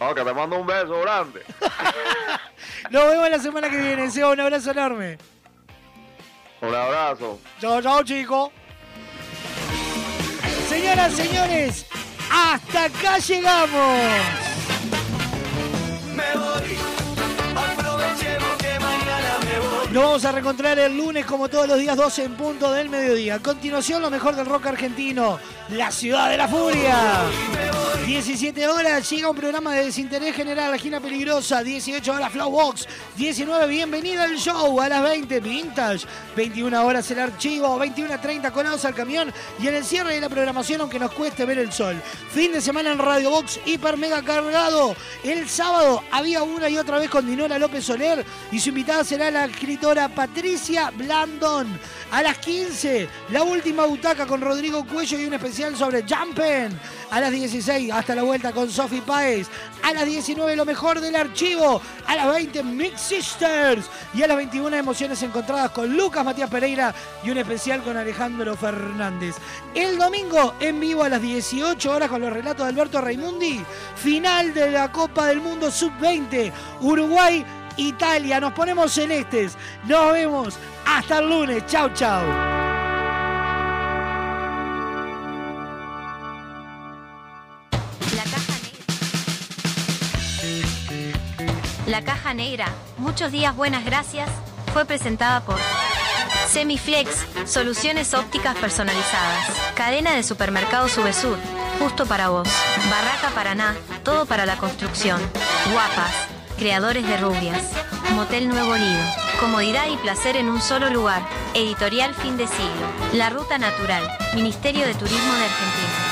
Oh, que te mando un beso grande. [LAUGHS] Nos vemos la semana que viene. Seba, un abrazo enorme. Un abrazo. Chao, chao, chico. Señoras, señores, hasta acá llegamos. Me voy, Nos vamos a reencontrar el lunes como todos los días 12 en punto del mediodía. A continuación lo mejor del rock argentino, La Ciudad de la Furia. 17 horas llega un programa de desinterés general, La Gina Peligrosa. 18 horas Flowbox. 19 Bienvenida al show. A las 20 Vintage. 21 horas el archivo. 21.30 Colados al camión. Y en el cierre de la programación aunque nos cueste ver el sol. Fin de semana en Radio Box hiper mega cargado. El sábado había una y otra vez con Dinora López Soler y su invitada será la escritora Patricia Blandón. A las 15, la última butaca con Rodrigo Cuello y un especial sobre Jumpen. A las 16, hasta la vuelta con Sophie Páez. A las 19 lo mejor del archivo. A las 20 Mix Sisters. Y a las 21 emociones encontradas con Lucas Matías Pereira y un especial con Alejandro Fernández. El domingo en vivo a las 18 horas con los relatos de Alberto Raimundi. Final de la Copa del Mundo Sub-20. Uruguay. Italia, nos ponemos celestes. Nos vemos hasta el lunes. Chau, chau. La caja negra, muchos días buenas gracias, fue presentada por Semiflex, soluciones ópticas personalizadas. Cadena de supermercados Subesur, justo para vos. Barraca Paraná, todo para la construcción. Guapas, creadores de rubias. Motel Nuevo Lido, comodidad y placer en un solo lugar. Editorial Fin de Siglo. La Ruta Natural, Ministerio de Turismo de Argentina.